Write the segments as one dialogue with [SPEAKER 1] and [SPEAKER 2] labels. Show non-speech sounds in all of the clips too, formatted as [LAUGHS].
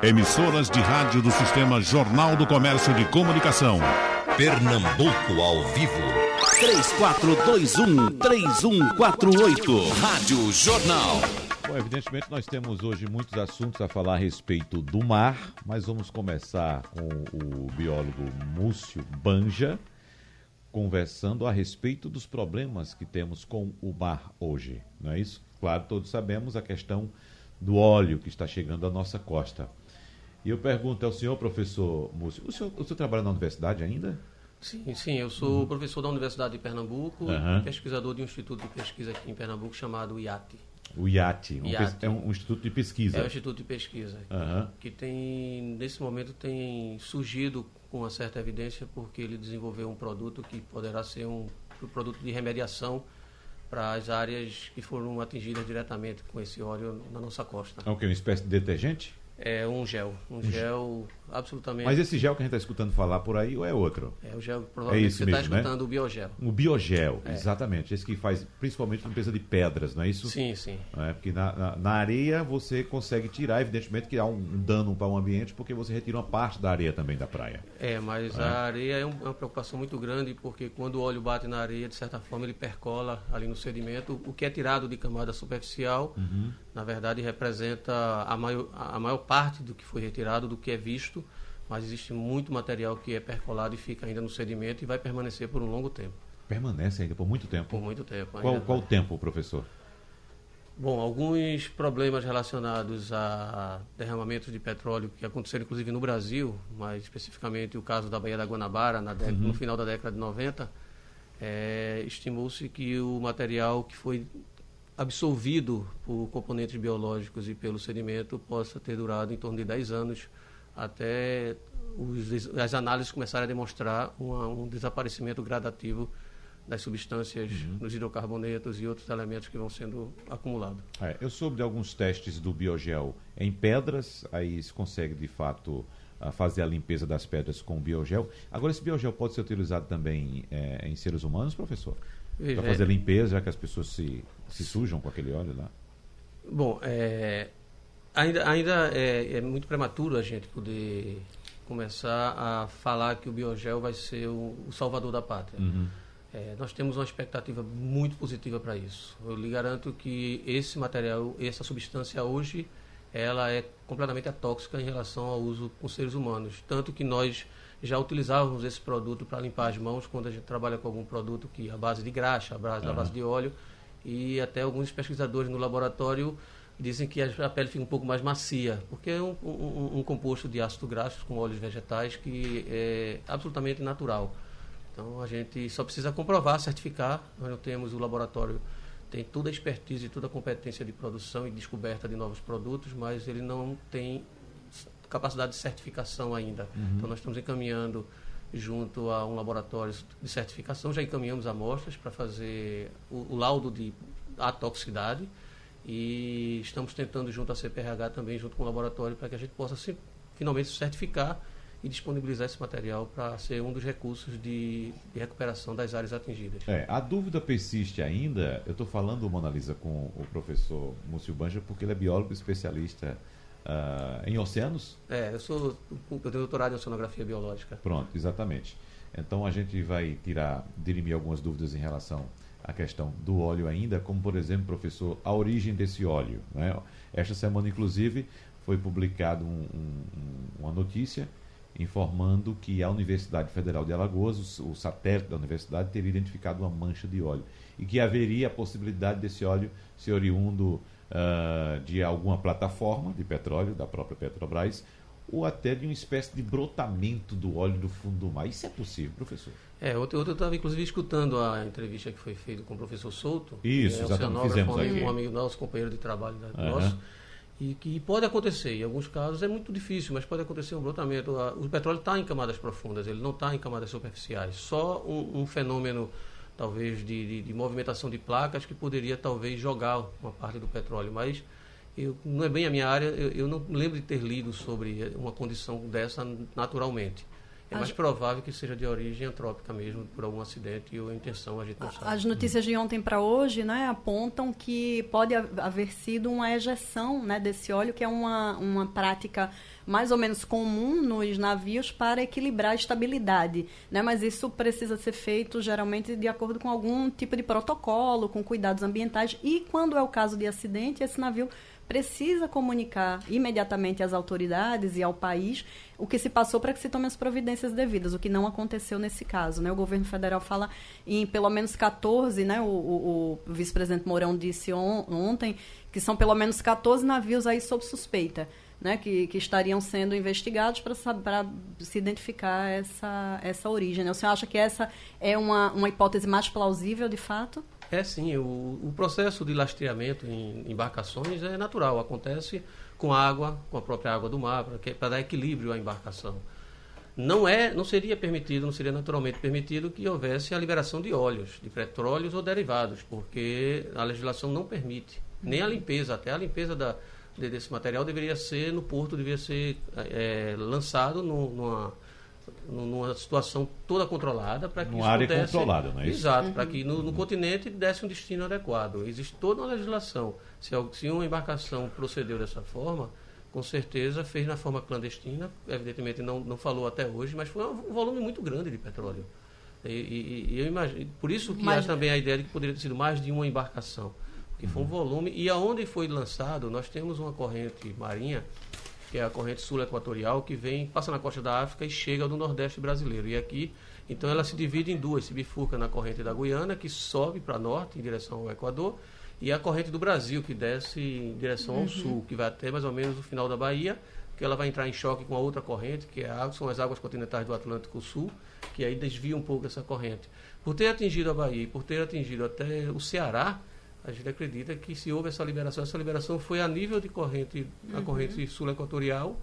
[SPEAKER 1] Emissoras de rádio do Sistema Jornal do Comércio de Comunicação.
[SPEAKER 2] Pernambuco ao vivo.
[SPEAKER 3] 3421-3148. Rádio Jornal.
[SPEAKER 4] Bom, evidentemente nós temos hoje muitos assuntos a falar a respeito do mar, mas vamos começar com o biólogo Múcio Banja, conversando a respeito dos problemas que temos com o mar hoje, não é isso? Claro, todos sabemos a questão do óleo que está chegando à nossa costa. E eu pergunto ao senhor, professor Múcio, o senhor, o senhor trabalha na universidade ainda?
[SPEAKER 5] Sim, sim, eu sou uhum. professor da Universidade de Pernambuco uhum. e pesquisador de um instituto de pesquisa aqui em Pernambuco chamado IAT.
[SPEAKER 4] O IAT, um, IAT. é um, um, instituto de pesquisa.
[SPEAKER 5] É um instituto de pesquisa uhum. que tem nesse momento tem surgido com uma certa evidência porque ele desenvolveu um produto que poderá ser um, um produto de remediação para as áreas que foram atingidas diretamente com esse óleo na nossa costa.
[SPEAKER 4] É o que? Uma espécie de detergente?
[SPEAKER 5] É um gel. Um, gel absolutamente.
[SPEAKER 4] Mas esse gel que a gente está escutando falar por aí ou é outro?
[SPEAKER 5] É o gel, provavelmente é você está escutando
[SPEAKER 4] né?
[SPEAKER 5] o biogel.
[SPEAKER 4] O biogel, é. exatamente. Esse que faz principalmente limpeza de pedras, não é isso?
[SPEAKER 5] Sim, sim.
[SPEAKER 4] É, porque na, na, na, areia você consegue tirar, evidentemente que há um dano para o ambiente, porque você retira uma parte da areia também da praia.
[SPEAKER 5] É, mas é. a areia é uma preocupação muito grande, porque quando o óleo bate na areia, de certa forma, ele percola ali no sedimento. O que é tirado de camada superficial, uhum. na verdade, representa a maior, a maior parte do que foi retirado, do que é visto mas existe muito material que é percolado e fica ainda no sedimento e vai permanecer por um longo tempo.
[SPEAKER 4] Permanece ainda por muito tempo?
[SPEAKER 5] Por muito tempo.
[SPEAKER 4] Qual, qual o tempo, professor?
[SPEAKER 5] Bom, alguns problemas relacionados a derramamentos de petróleo que aconteceram inclusive no Brasil, mas especificamente o caso da Baía da Guanabara na década, uhum. no final da década de 90, é, estimou-se que o material que foi absorvido por componentes biológicos e pelo sedimento possa ter durado em torno de 10 anos até os, as análises começarem a demonstrar uma, um desaparecimento gradativo das substâncias uhum. nos hidrocarbonetos e outros elementos que vão sendo acumulados.
[SPEAKER 4] É, eu soube de alguns testes do biogel em pedras, aí se consegue de fato fazer a limpeza das pedras com biogel. Agora, esse biogel pode ser utilizado também é, em seres humanos, professor? Para fazer é, limpeza, já que as pessoas se, se sujam com aquele óleo lá?
[SPEAKER 5] Bom, é, ainda, ainda é, é, muito prematuro a gente poder começar a falar que o biogel vai ser o, o salvador da pátria. Uhum. É, nós temos uma expectativa muito positiva para isso. Eu lhe garanto que esse material, essa substância hoje, ela é completamente atóxica em relação ao uso com seres humanos. Tanto que nós já utilizávamos esse produto para limpar as mãos quando a gente trabalha com algum produto que é a base de graxa, a base, uhum. a base de óleo, e até alguns pesquisadores no laboratório dizem que a pele fica um pouco mais macia, porque é um, um, um composto de ácido graxo com óleos vegetais que é absolutamente natural. Então a gente só precisa comprovar, certificar. Nós não temos o laboratório tem toda a expertise e toda a competência de produção e descoberta de novos produtos, mas ele não tem capacidade de certificação ainda. Uhum. Então nós estamos encaminhando junto a um laboratório de certificação, já encaminhamos amostras para fazer o, o laudo de atoxicidade e estamos tentando, junto à CPRH, também, junto com o laboratório, para que a gente possa se, finalmente certificar e disponibilizar esse material para ser um dos recursos de, de, recuperação das áreas atingidas.
[SPEAKER 4] É, a dúvida persiste ainda. Eu estou falando, Mona Lisa, com o professor Múcio Banja, porque ele é biólogo especialista uh, em oceanos.
[SPEAKER 5] É, eu sou eu tenho doutorado em oceanografia biológica.
[SPEAKER 4] Pronto, exatamente. Então a gente vai tirar, dirimir algumas dúvidas em relação a questão do óleo ainda, como por exemplo, professor, a origem desse óleo. Né? Esta semana, inclusive, foi publicada um, um, uma notícia informando que a Universidade Federal de Alagoas, o, o satélite da universidade, teria identificado uma mancha de óleo e que haveria a possibilidade desse óleo ser oriundo uh, de alguma plataforma de petróleo, da própria Petrobras, ou até de uma espécie de brotamento do óleo do fundo do mar. Isso é possível, professor?
[SPEAKER 5] É, ontem, eu estava inclusive escutando a entrevista que foi feita com o professor Souto.
[SPEAKER 4] Isso, é, exatamente, fizemos
[SPEAKER 5] um
[SPEAKER 4] aqui.
[SPEAKER 5] Um amigo nosso, companheiro de trabalho uhum. nosso. E que pode acontecer, em alguns casos é muito difícil, mas pode acontecer um brotamento. O petróleo está em camadas profundas, ele não está em camadas superficiais. Só um, um fenômeno, talvez, de, de, de, movimentação de placas que poderia, talvez, jogar uma parte do petróleo. Mas eu, não é bem a minha área, eu, eu não lembro de ter lido sobre uma condição dessa naturalmente. É mais provável que seja de origem antrópica mesmo, por algum acidente ou intenção, a gente não sabe.
[SPEAKER 6] As notícias de ontem para hoje né, apontam que pode haver sido uma ejeção né, desse óleo, que é uma, uma prática mais ou menos comum nos navios para equilibrar a estabilidade. Né? Mas isso precisa ser feito geralmente de acordo com algum tipo de protocolo, com cuidados ambientais. E quando é o caso de acidente, esse navio precisa comunicar imediatamente às autoridades e ao país o que se passou para que se tomem as providências devidas, o que não aconteceu nesse caso. Né? O governo federal fala em pelo menos 14, né? o, o, o vice-presidente Mourão disse on, ontem que são pelo menos 14 navios aí sob suspeita. Né, que, que, estariam sendo investigados para se identificar essa, essa origem. Né? O senhor acha que essa é uma, uma hipótese mais plausível, de fato?
[SPEAKER 5] É sim, o, o processo de lastreamento em embarcações é natural, acontece com água, com a própria água do mar, para dar equilíbrio à embarcação. Não é, não seria permitido, não seria naturalmente permitido que houvesse a liberação de óleos, de petróleos ou derivados, porque a legislação não permite, nem a limpeza, até a limpeza da, desse material deveria ser no porto, deveria ser é, lançado no, numa numa situação toda controlada para que
[SPEAKER 4] Uma área pudesse, controlada, não é
[SPEAKER 5] isso? Exato, uhum. para que no, no, continente desse um destino adequado. Existe toda uma legislação. Se, se uma embarcação procedeu dessa forma, com certeza fez na forma clandestina, evidentemente não, não falou até hoje, mas foi um volume muito grande de petróleo. E, e, e eu imagino, por isso que mas... há também a ideia de que poderia ter sido mais de uma embarcação, que foi um uhum. volume. E aonde foi lançado, nós temos uma corrente marinha que é a corrente sul-equatorial, que vem, passa na costa da África e chega no Nordeste brasileiro. E aqui, então, ela se divide em duas: se bifurca na corrente da Guiana, que sobe para norte, em direção ao Equador, e a corrente do Brasil, que desce em direção ao uhum. sul, que vai até mais ou menos o final da Bahia, que ela vai entrar em choque com a outra corrente, que é a, são as águas continentais do Atlântico Sul, que aí desvia um pouco essa corrente. Por ter atingido a Bahia e por ter atingido até o Ceará, a gente acredita que se houve essa liberação, essa liberação foi a nível de corrente, uhum. a corrente sul-equatorial,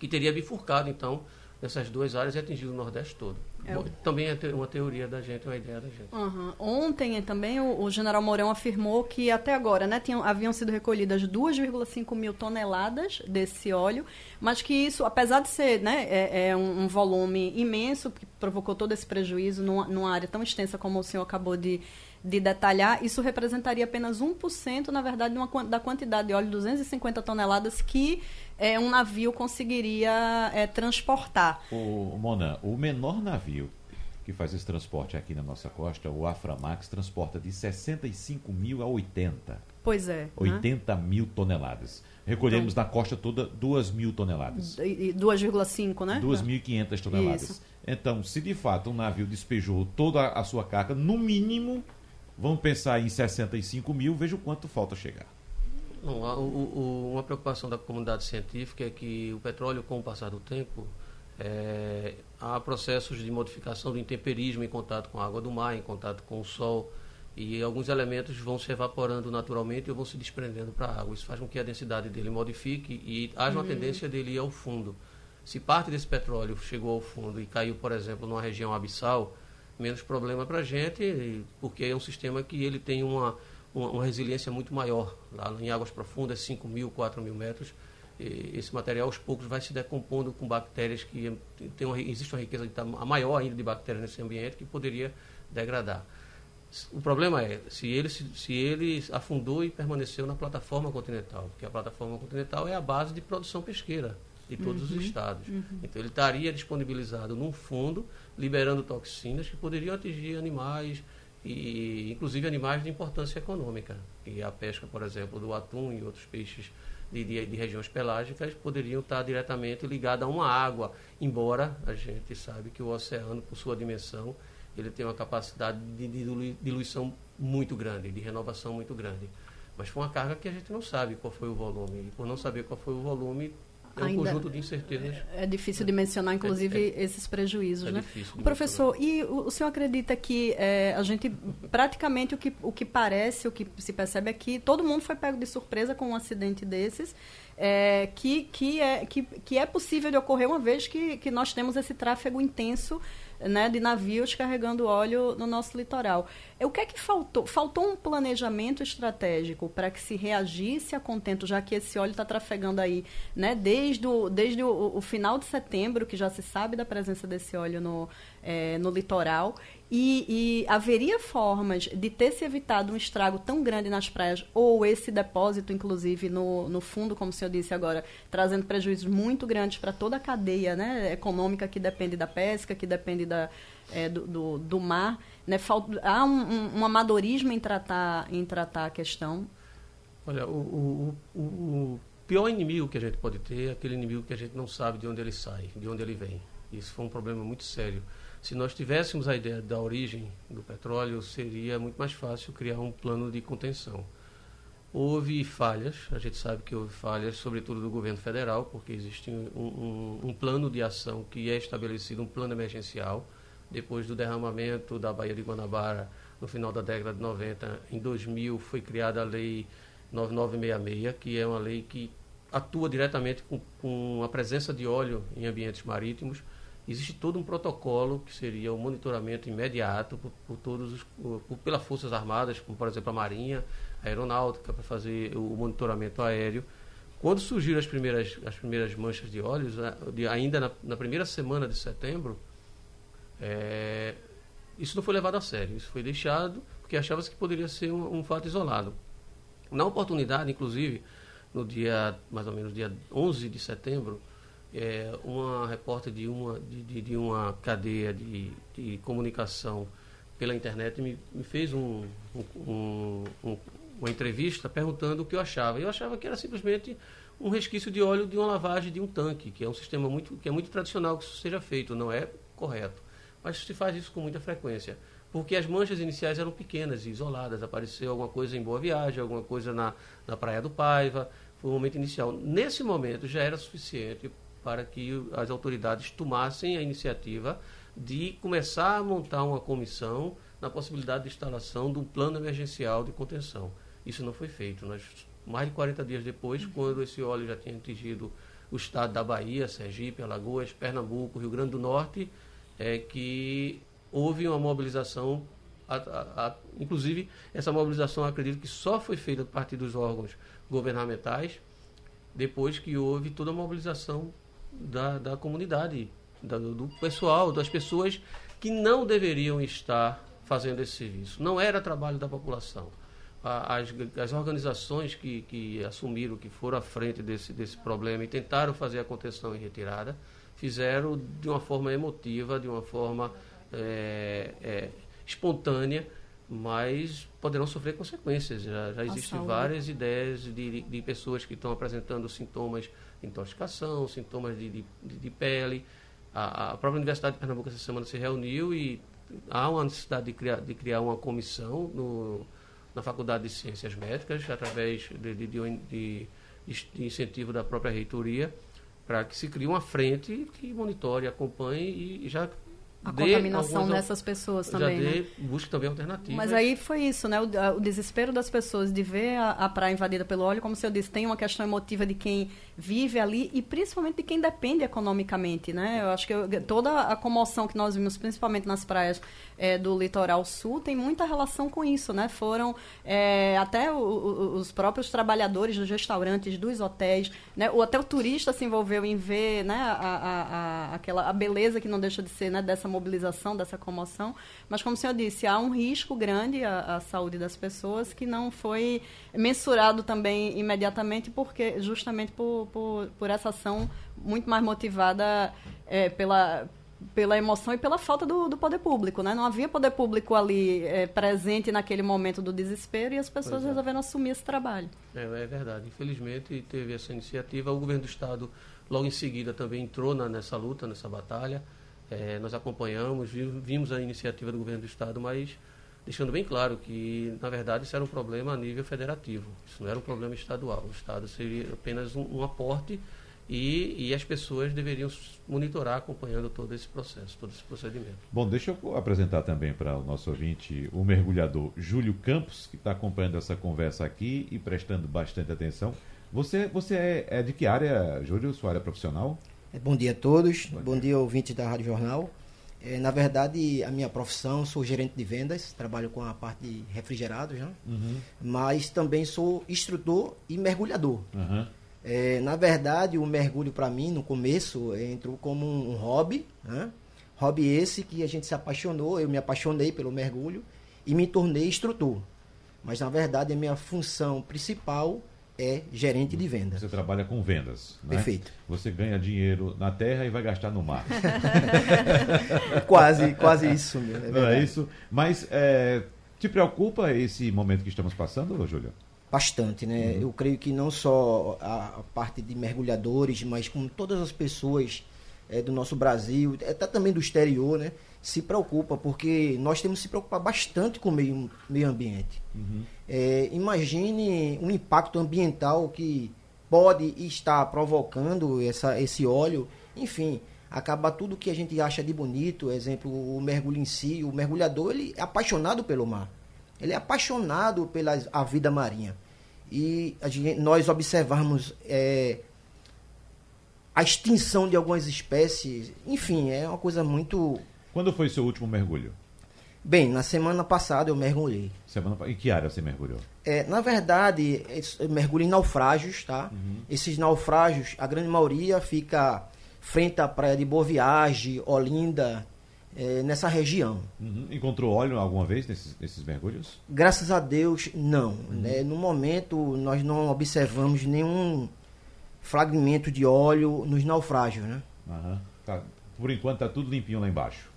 [SPEAKER 5] que teria bifurcado, então, nessas duas áreas e atingido o Nordeste todo. É. Também é uma teoria da gente, uma ideia da gente.
[SPEAKER 6] Uhum. Ontem também o, o, general Mourão afirmou que até agora né, tinham, haviam sido recolhidas 2,5 mil toneladas desse óleo, mas que isso, apesar de ser né, é, é um, um, volume imenso, que provocou todo esse prejuízo numa, numa área tão extensa como o senhor acabou de de detalhar, isso representaria apenas 1%, na verdade, uma, da quantidade de óleo, 250 toneladas, que é, um navio conseguiria é, transportar.
[SPEAKER 4] O, Mona, o menor navio que faz esse transporte aqui na nossa costa, o Aframax, transporta de 65 mil a 80.
[SPEAKER 6] Pois é.
[SPEAKER 4] 80 né? mil toneladas. Recolhemos então, na costa toda 2 mil toneladas.
[SPEAKER 6] 2,5, né?
[SPEAKER 4] 2.500 toneladas. Isso. Então, se de fato um navio despejou toda a sua carga, no mínimo Vamos pensar em 65 mil, veja o quanto falta chegar.
[SPEAKER 5] Não, o, o, uma preocupação da comunidade científica é que o petróleo, com o passar do tempo, é, há processos de modificação do intemperismo em contato com a água do mar, em contato com o sol, e alguns elementos vão se evaporando naturalmente ou vão se desprendendo para a água. Isso faz com que a densidade dele modifique e haja uma uhum. tendência dele ir ao fundo. Se parte desse petróleo chegou ao fundo e caiu, por exemplo, numa região abissal, menos problema para a gente, porque é um sistema que ele tem uma, uma, uma, resiliência muito maior. Lá em águas profundas, 5 mil, 4 mil metros, esse material aos poucos vai se decompondo com bactérias que tem uma, existe uma riqueza a maior ainda de bactérias nesse ambiente que poderia degradar. O problema é se ele, se, se ele afundou e permaneceu na plataforma continental, porque a plataforma continental é a base de produção pesqueira de todos uhum, os estados. Uhum. Então ele estaria disponibilizado num fundo, liberando toxinas que poderiam atingir animais, e inclusive animais de importância econômica. E a pesca, por exemplo, do atum e outros peixes de, de, de regiões pelágicas poderiam estar diretamente ligados a uma água, embora a gente sabe que o oceano, por sua dimensão, ele tem uma capacidade de diluição muito grande, de renovação muito grande. Mas foi uma carga que a gente não sabe qual foi o volume. E por não saber qual foi o volume, é um Ainda conjunto de incertezas.
[SPEAKER 6] É, é difícil é. de mencionar, inclusive, é, é, esses prejuízos, é né? Professor, mencionar. e o, o, senhor acredita que é, a gente, praticamente, o que, o que parece, o que se percebe é que todo mundo foi pego de surpresa com um acidente desses, é, que, que, é, que, que é possível de ocorrer uma vez que, que nós temos esse tráfego intenso né, de navios carregando óleo no nosso litoral. O que é que faltou? Faltou um planejamento estratégico para que se reagisse a contento, já que esse óleo está trafegando aí né, desde, o, desde o, o, final de setembro, que já se sabe da presença desse óleo no, é, no litoral, e, e, haveria formas de ter se evitado um estrago tão grande nas praias, ou esse depósito, inclusive, no, no fundo, como o senhor disse agora, trazendo prejuízos muito grandes para toda a cadeia né, econômica que depende da pesca, que depende da, é, do, do, do, mar. Né? Falta, há um, um, um, amadorismo em tratar, em tratar a questão?
[SPEAKER 5] Olha, o, o, o pior inimigo que a gente pode ter é aquele inimigo que a gente não sabe de onde ele sai, de onde ele vem. Isso foi um problema muito sério. Se nós tivéssemos a ideia da origem do petróleo, seria muito mais fácil criar um plano de contenção. Houve falhas, a gente sabe que houve falhas, sobretudo do governo federal, porque existe um, um, um plano de ação que é estabelecido, um plano emergencial, depois do derramamento da Baía de Guanabara no final da década de 90. Em 2000 foi criada a Lei 9966, que é uma lei que atua diretamente com, com a presença de óleo em ambientes marítimos existe todo um protocolo que seria o monitoramento imediato por, por todos os, por, pelas forças armadas, como por exemplo a Marinha, a Aeronáutica para fazer o monitoramento aéreo. Quando surgiram as primeiras as primeiras manchas de óleos, ainda na, na, primeira semana de setembro, é, isso não foi levado a sério. Isso foi deixado porque achava-se que poderia ser um, um fato isolado. Na oportunidade, inclusive, no dia mais ou menos dia 11 de setembro, é, uma repórter de uma, de, de, de uma cadeia de, de, comunicação pela internet me, me fez um, um, um, uma entrevista perguntando o que eu achava. Eu achava que era simplesmente um resquício de óleo de uma lavagem de um tanque, que é um sistema muito, que é muito tradicional que isso seja feito, não é correto. Mas se faz isso com muita frequência. Porque as manchas iniciais eram pequenas e isoladas. Apareceu alguma coisa em Boa Viagem, alguma coisa na, na Praia do Paiva. Foi o momento inicial. Nesse momento já era suficiente para que as autoridades tomassem a iniciativa de começar a montar uma comissão na possibilidade de instalação de um plano emergencial de contenção. Isso não foi feito. Nós, mais de 40 dias depois, uhum. quando esse óleo já tinha atingido o estado da Bahia, Sergipe, Alagoas, Pernambuco, Rio Grande do Norte, é que houve uma mobilização, a, a, a, inclusive essa mobilização acredito que só foi feita a partir dos órgãos governamentais depois que houve toda a mobilização da, da comunidade, da, do pessoal, das pessoas que não deveriam estar fazendo esse serviço. Não era trabalho da população. As, as organizações que, que assumiram, que foram à frente desse, desse problema e tentaram fazer a contenção e retirada, fizeram de uma forma emotiva, de uma forma é, é, espontânea, mas poderão sofrer consequências. Já, já existem várias ideias de, de pessoas que estão apresentando sintomas intoxicação, sintomas de, de, de pele. A, a, própria Universidade de Pernambuco essa semana se reuniu e há uma necessidade de criar, de criar uma comissão no, na Faculdade de Ciências Médicas, através de, de, de, de incentivo da própria reitoria, para que se crie uma frente que monitore, acompanhe e já
[SPEAKER 6] a contaminação algumas, dessas pessoas também. Já dê,
[SPEAKER 5] né? busque também alternativas.
[SPEAKER 6] Mas aí foi isso, né? O, o desespero das pessoas de ver a, a, praia invadida pelo óleo, como o senhor disse, tem uma questão emotiva de quem vive ali e principalmente de quem depende economicamente, né? Eu acho que eu, toda a comoção que nós vimos, principalmente nas praias é, do litoral sul, tem muita relação com isso, né? Foram é, até o, o, os próprios trabalhadores dos restaurantes, dos hotéis, né? O turista se envolveu em ver, né? A, a, a, aquela a beleza que não deixa de ser, né? Dessa mobilização, dessa comoção. Mas, como o senhor disse, há um risco grande à, à saúde das pessoas que não foi mensurado também imediatamente, porque justamente por, por, por essa ação muito mais motivada é, pela pela emoção e pela falta do, do, poder público, né? Não havia poder público ali é, presente naquele momento do desespero e as pessoas é. resolveram assumir esse trabalho.
[SPEAKER 5] É, é, verdade. Infelizmente teve essa iniciativa. O governo do estado logo em seguida também entrou na, nessa luta, nessa batalha. É, nós acompanhamos, vimos a iniciativa do governo do Estado, mas deixando bem claro que, na verdade, isso era um problema a nível federativo, isso não era um problema estadual. O Estado seria apenas um, um aporte e, e, as pessoas deveriam monitorar acompanhando todo esse processo, todo esse procedimento.
[SPEAKER 4] Bom, deixa eu apresentar também para o nosso ouvinte o mergulhador Júlio Campos, que está acompanhando essa conversa aqui e prestando bastante atenção. Você, você é, é de que área, Júlio, sua área profissional?
[SPEAKER 7] É, bom dia a todos, bom, bom dia. ouvintes da Rádio Jornal. É, na verdade, a minha profissão, sou gerente de vendas, trabalho com a parte de refrigerados, né? Uhum. mas também sou instrutor e mergulhador. Uhum. É, na verdade, o mergulho para mim, no começo, entrou como um hobby, né? hobby esse que a gente se apaixonou, eu me apaixonei pelo mergulho e me tornei instrutor. Mas, na verdade, a minha função principal é gerente de vendas.
[SPEAKER 4] Você trabalha com vendas.
[SPEAKER 7] Né? Perfeito.
[SPEAKER 4] Você ganha dinheiro na terra e vai gastar no mar. [LAUGHS]
[SPEAKER 7] quase, quase isso. Meu,
[SPEAKER 4] é Não é isso? Mas é, te preocupa esse momento que estamos passando, Júlio?
[SPEAKER 7] Bastante, né? Uhum. Eu creio que não só a, a, parte de mergulhadores, mas com todas as pessoas é, do nosso Brasil, até também do exterior, né? se preocupa, porque nós temos que se preocupar bastante com o meio, meio ambiente. Uhum. É, imagine um impacto ambiental que pode estar provocando essa, esse óleo, enfim, acaba tudo que a gente acha de bonito, exemplo, o mergulho em si, o mergulhador, ele é apaixonado pelo mar. Ele é apaixonado pela a vida marinha. E gente, nós observarmos é, a extinção de algumas espécies, enfim, é uma coisa muito
[SPEAKER 4] quando foi seu último mergulho?
[SPEAKER 7] Bem, na semana passada eu mergulhei.
[SPEAKER 4] Semana, em que área você mergulhou?
[SPEAKER 7] É, na verdade, eu mergulho em naufrágios, tá? Uhum. Esses naufrágios, a grande maioria fica frente à praia de Boa Viagem, Olinda, é, nessa região.
[SPEAKER 4] Uhum. Encontrou óleo alguma vez nesses, nesses mergulhos?
[SPEAKER 7] Graças a Deus, não. Uhum. Né? No momento, nós não observamos nenhum fragmento de óleo nos naufrágios, né?
[SPEAKER 4] Tá. Por enquanto está tudo limpinho lá embaixo.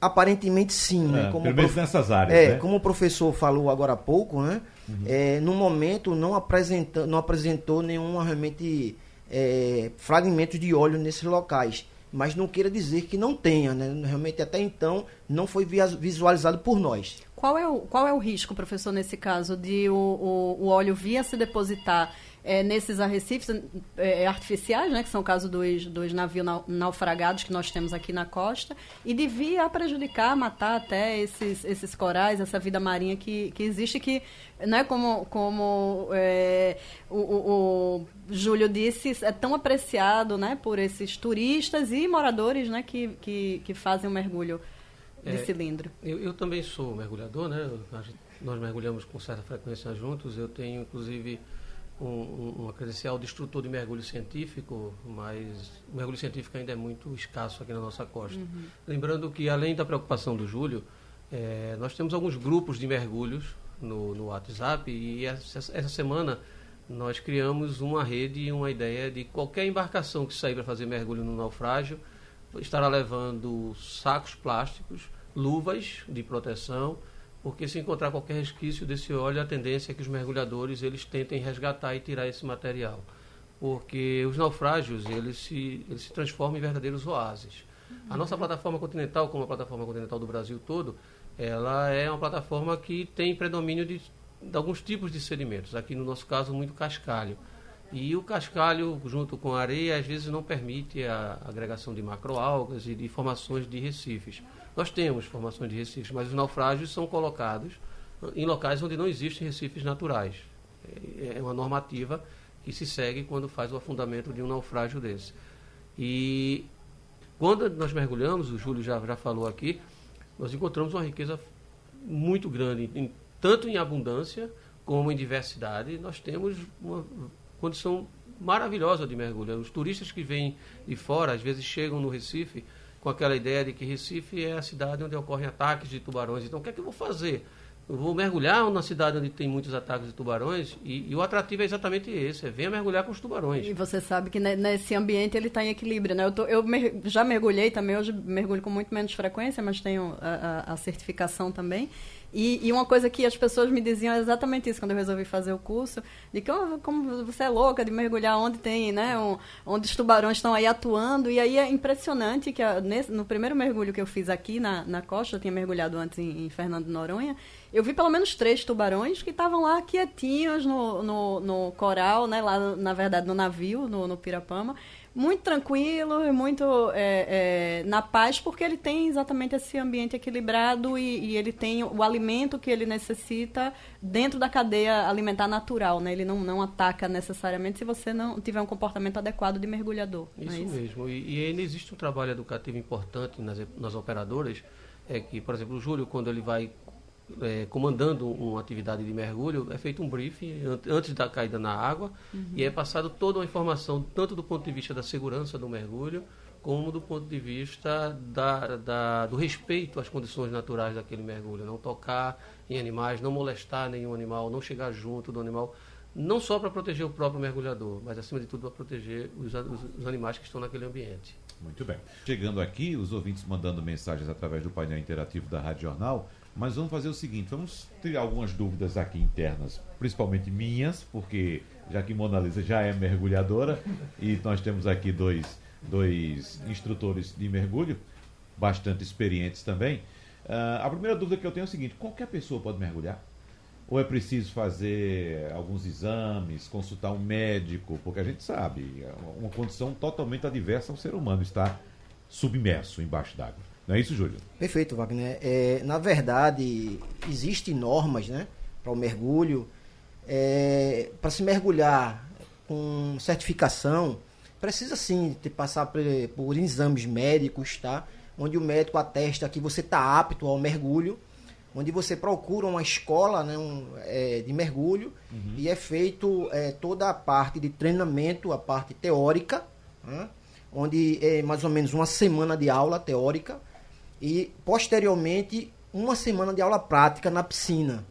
[SPEAKER 7] Aparentemente sim, né?
[SPEAKER 4] É, como pelo menos prof... nessas áreas.
[SPEAKER 7] É,
[SPEAKER 4] né?
[SPEAKER 7] como o professor falou agora há pouco, né? Uhum. É, no momento não, apresenta, não apresentou nenhum realmente é, fragmento de óleo nesses locais. Mas não queira dizer que não tenha, né? Realmente até então não foi visualizado por nós.
[SPEAKER 6] Qual é o, qual é o risco, professor, nesse caso, de o, o, o óleo vir a se depositar é, nesses arrecifes é, é, artificiais, né, que são o caso dos, dos navios naufragados que nós temos aqui na costa, e devia prejudicar, matar até esses, esses corais, essa vida marinha que, que existe, que, né, como, como é, o, o, o, Júlio disse, é tão apreciado né, por esses turistas e moradores né, que, que, que fazem o mergulho de é, cilindro.
[SPEAKER 5] Eu, eu, também sou mergulhador, né? Nós mergulhamos com certa frequência juntos. Eu tenho, inclusive, um, uma credencial de instrutor de mergulho científico, mas o mergulho científico ainda é muito escasso aqui na nossa costa. Uhum. Lembrando que, além da preocupação do Júlio, é, nós temos alguns grupos de mergulhos no, no WhatsApp e essa, essa, semana nós criamos uma rede e uma ideia de qualquer embarcação que sair para fazer mergulho no naufrágio estará levando sacos plásticos, luvas de proteção, porque se encontrar qualquer resquício desse óleo, a tendência é que os mergulhadores eles tentem resgatar e tirar esse material, porque os naufrágios eles se, eles se transformam em verdadeiros oásis. A nossa plataforma continental, como a plataforma continental do Brasil todo, ela é uma plataforma que tem predomínio de, de alguns tipos de sedimentos. Aqui no nosso caso, muito cascalho. E o cascalho, junto com a areia, às vezes não permite a agregação de macroalgas e de formações de recifes. Nós temos formações de recifes, mas os naufrágios são colocados em locais onde não existem recifes naturais. É, é uma normativa que se segue quando faz o afundamento de um naufrágio desse. E quando nós mergulhamos, o Júlio já, já falou aqui, nós encontramos uma riqueza muito grande, em, tanto em abundância como em diversidade. Nós temos uma condição maravilhosa de mergulho. Os turistas que vêm de fora, às vezes chegam no Recife com aquela ideia de que Recife é a cidade onde ocorrem ataques de tubarões. Então, o que é que eu vou fazer? Eu vou mergulhar na cidade onde tem muitos ataques de tubarões e, e, o atrativo é exatamente esse, é venha mergulhar com os tubarões.
[SPEAKER 6] E você sabe que nesse ambiente ele está em equilíbrio, né? Eu, tô, eu mer já mergulhei também, hoje mergulho com muito menos frequência, mas tenho a, a, a certificação também. E, e, uma coisa que as pessoas me diziam é exatamente isso quando eu resolvi fazer o curso, de que oh, como você é louca de mergulhar onde tem, né, um, onde os tubarões estão aí atuando. E aí é impressionante que a, nesse, no primeiro mergulho que eu fiz aqui na, na costa, eu tinha mergulhado antes em, em Fernando Noronha, eu vi pelo menos três tubarões que estavam lá quietinhos no, no, no, coral, né, lá na verdade no navio, no, no Pirapama muito tranquilo e muito é, é, na paz, porque ele tem exatamente esse ambiente equilibrado e, e ele tem o alimento que ele necessita dentro da cadeia alimentar natural, né? Ele não, não ataca necessariamente se você não tiver um comportamento adequado de mergulhador.
[SPEAKER 5] Isso,
[SPEAKER 6] é isso?
[SPEAKER 5] mesmo. E, e, ainda existe um trabalho educativo importante nas, nas operadoras, é que, por exemplo, o Júlio, quando ele vai é, comandando uma atividade de mergulho, é feito um briefing antes da caída na água uhum. e é passado toda uma informação, tanto do ponto de vista da segurança do mergulho, como do ponto de vista da, da, do respeito às condições naturais daquele mergulho. Não tocar em animais, não molestar nenhum animal, não chegar junto do animal, não só para proteger o próprio mergulhador, mas acima de tudo para proteger os, os, os animais que estão naquele ambiente.
[SPEAKER 4] Muito bem. Chegando aqui, os ouvintes mandando mensagens através do painel interativo da Rádio Jornal. Mas vamos fazer o seguinte, vamos ter algumas dúvidas aqui internas, principalmente minhas, porque já que Mona Lisa já é mergulhadora e nós temos aqui dois, dois instrutores de mergulho, bastante experientes também. Uh, a primeira dúvida que eu tenho é o seguinte: qualquer pessoa pode mergulhar? Ou é preciso fazer alguns exames, consultar um médico? Porque a gente sabe, é uma condição totalmente adversa ao ser humano estar submerso embaixo d'água. Não é isso, Júlio?
[SPEAKER 7] Perfeito, Wagner. É, na verdade, existem normas né, para o mergulho. É, para se mergulhar com certificação, precisa sim ter, passar por, por, exames médicos, tá? onde o médico atesta que você está apto ao mergulho, onde você procura uma escola né, um, é, de mergulho uhum. e é feito é, toda a parte de treinamento, a parte teórica, né, onde é mais ou menos uma semana de aula teórica, e posteriormente uma semana de aula prática na piscina.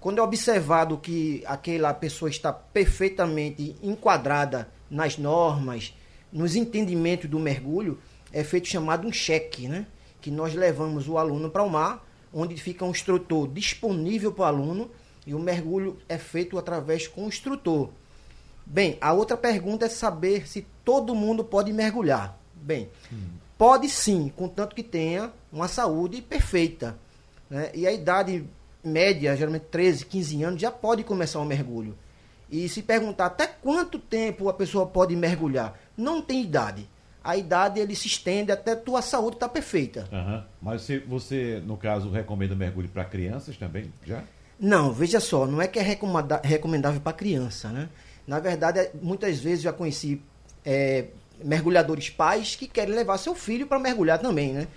[SPEAKER 7] Quando é observado que aquela pessoa está perfeitamente enquadrada nas normas, nos entendimentos do mergulho, é feito chamado um cheque, né? Que nós levamos o aluno para o mar, onde fica um instrutor disponível para o aluno e o mergulho é feito através com o instrutor. Bem, a outra pergunta é saber se todo mundo pode mergulhar. Bem, hum. Pode sim, contanto que tenha uma saúde perfeita. Né? E a idade média, geralmente 13, 15 anos, já pode começar o um mergulho. E se perguntar até quanto tempo a pessoa pode mergulhar, não tem idade. A idade ele se estende até a tua saúde estar tá perfeita.
[SPEAKER 4] Uhum. Mas você, você, no caso, recomenda mergulho para crianças também? Já?
[SPEAKER 7] Não, veja só, não é que é recomendável para criança, né? Na verdade, é, muitas vezes já conheci é, mergulhadores pais que querem levar seu filho para mergulhar também, né?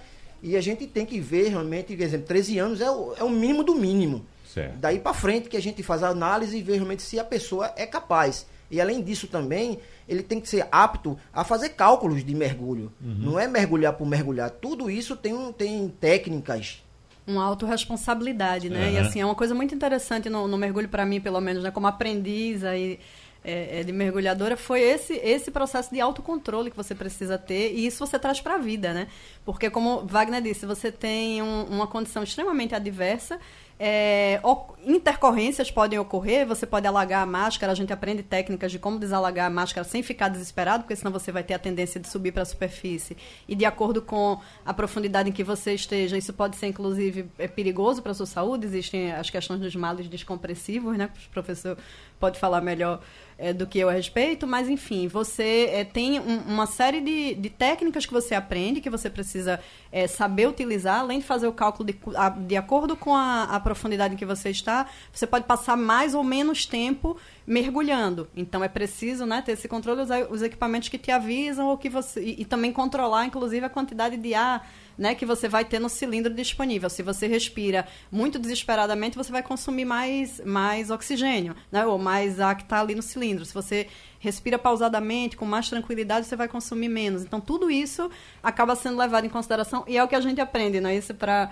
[SPEAKER 7] E a gente tem que ver realmente, por exemplo, 13 anos é o, é o mínimo do mínimo. Certo. Daí para frente que a gente faz a análise e vê realmente se a pessoa é capaz. E além disso também, ele tem que ser apto a fazer cálculos de mergulho. Uhum. Não é mergulhar por mergulhar. Tudo isso tem, tem técnicas.
[SPEAKER 6] Uma autorresponsabilidade, né? Uhum. E assim, é uma coisa muito interessante no, no mergulho para mim, pelo menos, né? Como aprendiz aí é, é, de mergulhadora foi esse, esse processo de autocontrole que você precisa ter e isso você traz para a vida, né? Porque, como Wagner disse, você tem um, uma condição extremamente adversa é, intercorrências podem ocorrer, você pode alagar a máscara, a gente aprende técnicas de como desalagar a máscara sem ficar desesperado, porque senão você vai ter a tendência de subir para a superfície. E de acordo com a profundidade em que você esteja, isso pode ser inclusive é perigoso para a sua saúde. Existem as questões dos males descompressivos, né? O professor pode falar melhor é, do que eu a respeito, mas enfim, você é, tem um, uma série de, de, técnicas que você aprende, que você precisa é, saber utilizar, além de fazer o cálculo de, a, de acordo com a, a, profundidade em que você está, você pode passar mais ou menos tempo mergulhando. Então é preciso né, ter esse controle, usar os equipamentos que te avisam ou que você. E, e também controlar, inclusive, a quantidade de ar né, que você vai ter no cilindro disponível. Se você respira muito desesperadamente, você vai consumir mais, mais oxigênio, né, ou mais ar que está ali no cilindro. Se você respira pausadamente, com mais tranquilidade, você vai consumir menos. Então, tudo isso acaba sendo levado em consideração e é o que a gente aprende, não é isso? Para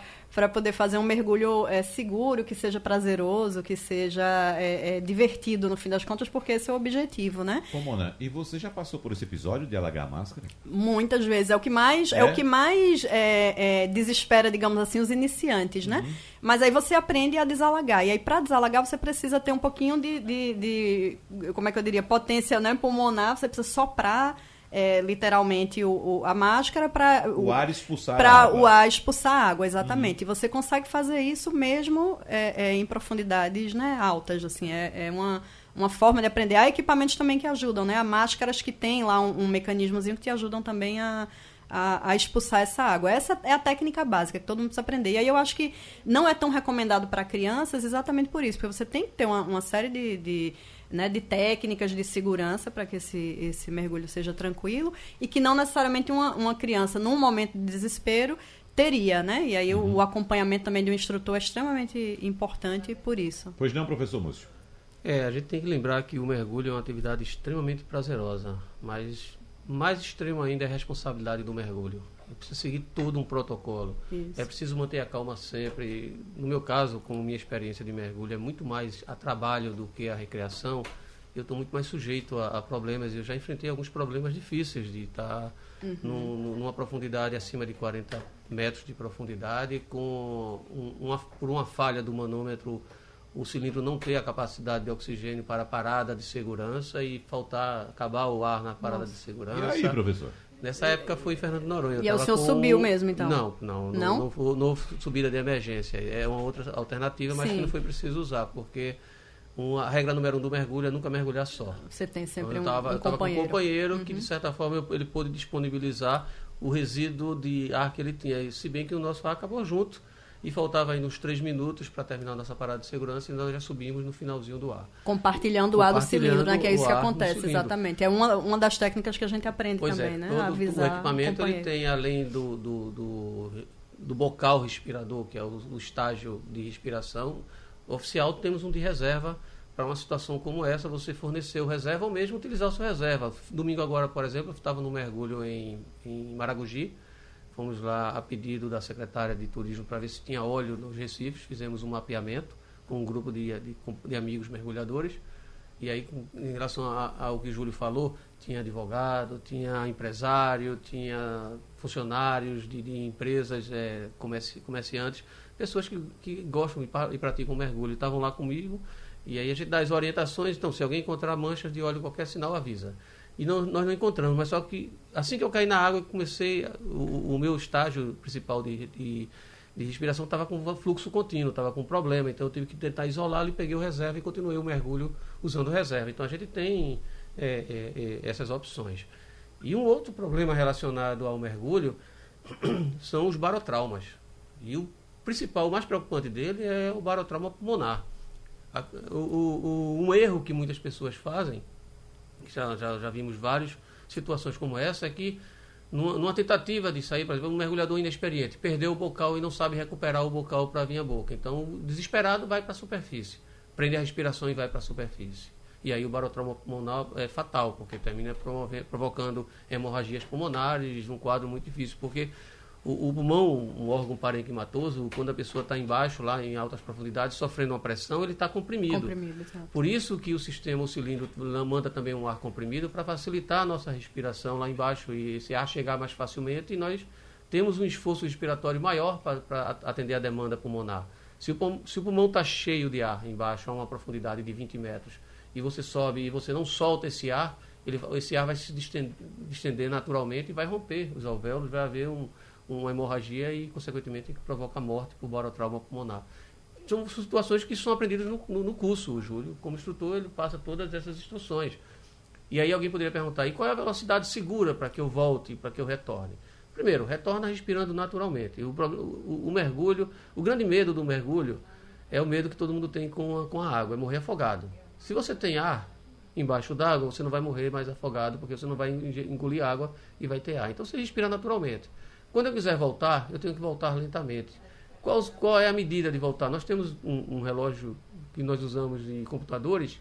[SPEAKER 6] poder fazer um mergulho é, seguro, que seja prazeroso, que seja é, é, divertido, no fim das contas, porque esse é o objetivo, né?
[SPEAKER 4] Ô, Mona, e você já passou por esse episódio de alagar a máscara?
[SPEAKER 6] Muitas vezes. É o que mais, é? é o que mais é, é, desespera, digamos assim, os iniciantes, né? Uhum. Mas aí você aprende a desalagar. E aí, para desalagar, você precisa ter um pouquinho de, de, de, como é que eu diria, potência né, pulmonar, você precisa soprar é, literalmente o, o, a máscara para
[SPEAKER 4] o, o, ar expulsar
[SPEAKER 6] para o ar expulsar água exatamente uhum. e você consegue fazer isso mesmo é, é, em profundidades né, altas assim é, é, uma, uma forma de aprender há equipamentos também que ajudam né há máscaras que tem lá um, um mecanismozinho que te ajudam também a a, a, expulsar essa água. Essa é a técnica básica que todo mundo precisa aprender. E aí eu acho que não é tão recomendado para crianças exatamente por isso, porque você tem que ter uma, uma série de, de, né, de técnicas de segurança para que esse, esse mergulho seja tranquilo e que não necessariamente uma, uma criança, num momento de desespero, teria, né? E aí uhum. o, o acompanhamento também de um instrutor é extremamente importante por isso.
[SPEAKER 4] Pois não, professor Múcio?
[SPEAKER 5] É, a gente tem que lembrar que o mergulho é uma atividade extremamente prazerosa, mas mais extremo ainda é a responsabilidade do mergulho. É preciso seguir todo um protocolo. Isso. É preciso manter a calma sempre. No meu caso, com minha experiência de mergulho, é muito mais a trabalho do que a recreação. Eu estou muito mais sujeito a, a, problemas. Eu já enfrentei alguns problemas difíceis de estar uhum. num, numa profundidade acima de 40 metros de profundidade, com um, uma, por uma falha do manômetro o cilindro não ter a capacidade de oxigênio para a parada de segurança e faltar, acabar o ar na parada Nossa. de segurança.
[SPEAKER 4] E aí, professor?
[SPEAKER 5] Nessa época foi Fernando Noronha.
[SPEAKER 6] E o senhor com... subiu mesmo, então?
[SPEAKER 5] Não, não. Não? Não, não, não subida de emergência. É uma outra alternativa, mas Sim. que não foi preciso usar, porque uma, a regra número um do mergulho é nunca mergulhar só.
[SPEAKER 6] Você tem sempre
[SPEAKER 5] então, eu tava,
[SPEAKER 6] um, um
[SPEAKER 5] eu tava
[SPEAKER 6] companheiro.
[SPEAKER 5] com um companheiro uhum. que, de certa forma, ele pôde disponibilizar o resíduo de ar que ele tinha. Se bem que o nosso ar acabou junto e faltava aí uns três minutos para terminar a nossa parada de segurança e nós já subimos no finalzinho do ar.
[SPEAKER 6] Compartilhando o ar do cilindro, né? Que é isso que acontece, exatamente. É uma, uma das técnicas que a gente aprende
[SPEAKER 5] pois
[SPEAKER 6] também,
[SPEAKER 5] é,
[SPEAKER 6] né?
[SPEAKER 5] Todo, Avisar o equipamento ele tem, além do, do, do, do bocal respirador, que é o, o estágio de respiração oficial, temos um de reserva para uma situação como essa, você fornecer o reserva ou mesmo utilizar o seu reserva. Domingo agora, por exemplo, eu estava no mergulho em, em Maragogi, Fomos lá a pedido da secretária de turismo para ver se tinha óleo nos recifes. Fizemos um mapeamento com um grupo de, de, de amigos mergulhadores. E aí, em relação ao que o Júlio falou, tinha advogado, tinha empresário, tinha funcionários de, de empresas, é, comerci, comerciantes, pessoas que, que gostam e praticam mergulho. Estavam lá comigo. E aí a gente dá as orientações. Então, se alguém encontrar manchas de óleo, qualquer sinal, avisa e não, nós não encontramos. Mas só que assim que eu caí na água, comecei o, o meu estágio principal de, de, de respiração estava com fluxo contínuo, estava com problema. Então eu tive que tentar isolá-lo e peguei o reserva e continuei o mergulho usando o reserva. Então a gente tem é, é, é, essas opções. E um outro problema relacionado ao mergulho [COUGHS] são os barotraumas. E o principal, o mais preocupante dele é o barotrauma pulmonar. o, o, um erro que muitas pessoas fazem já, já, já vimos várias situações como essa, é que numa, numa, tentativa de sair, por exemplo, um mergulhador inexperiente perdeu o bocal e não sabe recuperar o bocal para vir à boca. Então, desesperado, vai para a superfície. Prende a respiração e vai para a superfície. E aí o barotrauma pulmonar é fatal, porque termina provocando hemorragias pulmonares, um quadro muito difícil, porque o, o, pulmão, um órgão parenquimatoso, quando a pessoa está embaixo, lá em altas profundidades, sofrendo uma pressão, ele está comprimido. comprimido Por isso que o sistema, o cilindro, manda também um ar comprimido para facilitar a nossa respiração lá embaixo e esse ar chegar mais facilmente e nós temos um esforço respiratório maior para atender a demanda pulmonar. Se o, pulmão está cheio de ar embaixo, a uma profundidade de 20 metros, e você sobe e você não solta esse ar, ele, esse ar vai se distender, distender naturalmente e vai romper os alvéolos, vai haver um, uma hemorragia e, consequentemente, provoca morte por barotrauma pulmonar. São situações que são aprendidas no, no, no, curso. O Júlio, como instrutor, ele passa todas essas instruções. E aí alguém poderia perguntar, e qual é a velocidade segura para que eu volte, para que eu retorne? Primeiro, retorna respirando naturalmente. O, o, o, mergulho, o grande medo do mergulho é o medo que todo mundo tem com a, com a água, é morrer afogado. Se você tem ar embaixo d'água, você não vai morrer mais afogado, porque você não vai engolir água e vai ter ar. Então você respira naturalmente. Quando eu quiser voltar, eu tenho que voltar lentamente. Qual, qual é a medida de voltar? Nós temos um, um relógio que nós usamos em computadores,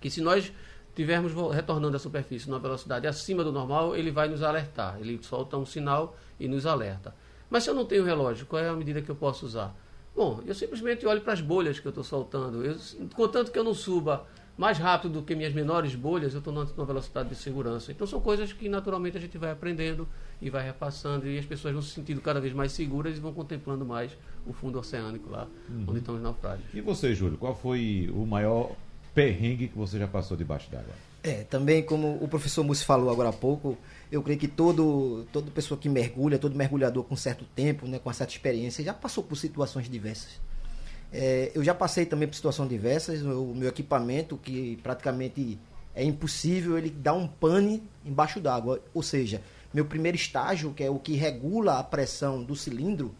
[SPEAKER 5] que se nós estivermos retornando à superfície numa velocidade acima do normal, ele vai nos alertar. Ele solta um sinal e nos alerta. Mas se eu não tenho relógio, qual é a medida que eu posso usar? Bom, eu simplesmente olho para as bolhas que eu estou soltando. Eu, contanto que eu não suba mais rápido do que minhas menores bolhas, eu estou numa velocidade de segurança. Então são coisas que naturalmente a gente vai aprendendo e vai repassando e as pessoas vão se sentindo cada vez mais seguras e vão contemplando mais o fundo oceânico lá, uhum. onde estão os naufrágios.
[SPEAKER 4] E você, Júlio, qual foi o maior perrengue que você já passou debaixo d'água?
[SPEAKER 7] É, também como o professor Mussi falou agora há pouco, eu creio que todo, toda pessoa que mergulha, todo mergulhador com certo tempo, né, com certa experiência, já passou por situações diversas. É, eu já passei também por situações diversas. O meu equipamento, que praticamente é impossível ele dar um pane embaixo d'água. Ou seja, meu primeiro estágio, que é o que regula a pressão do cilindro,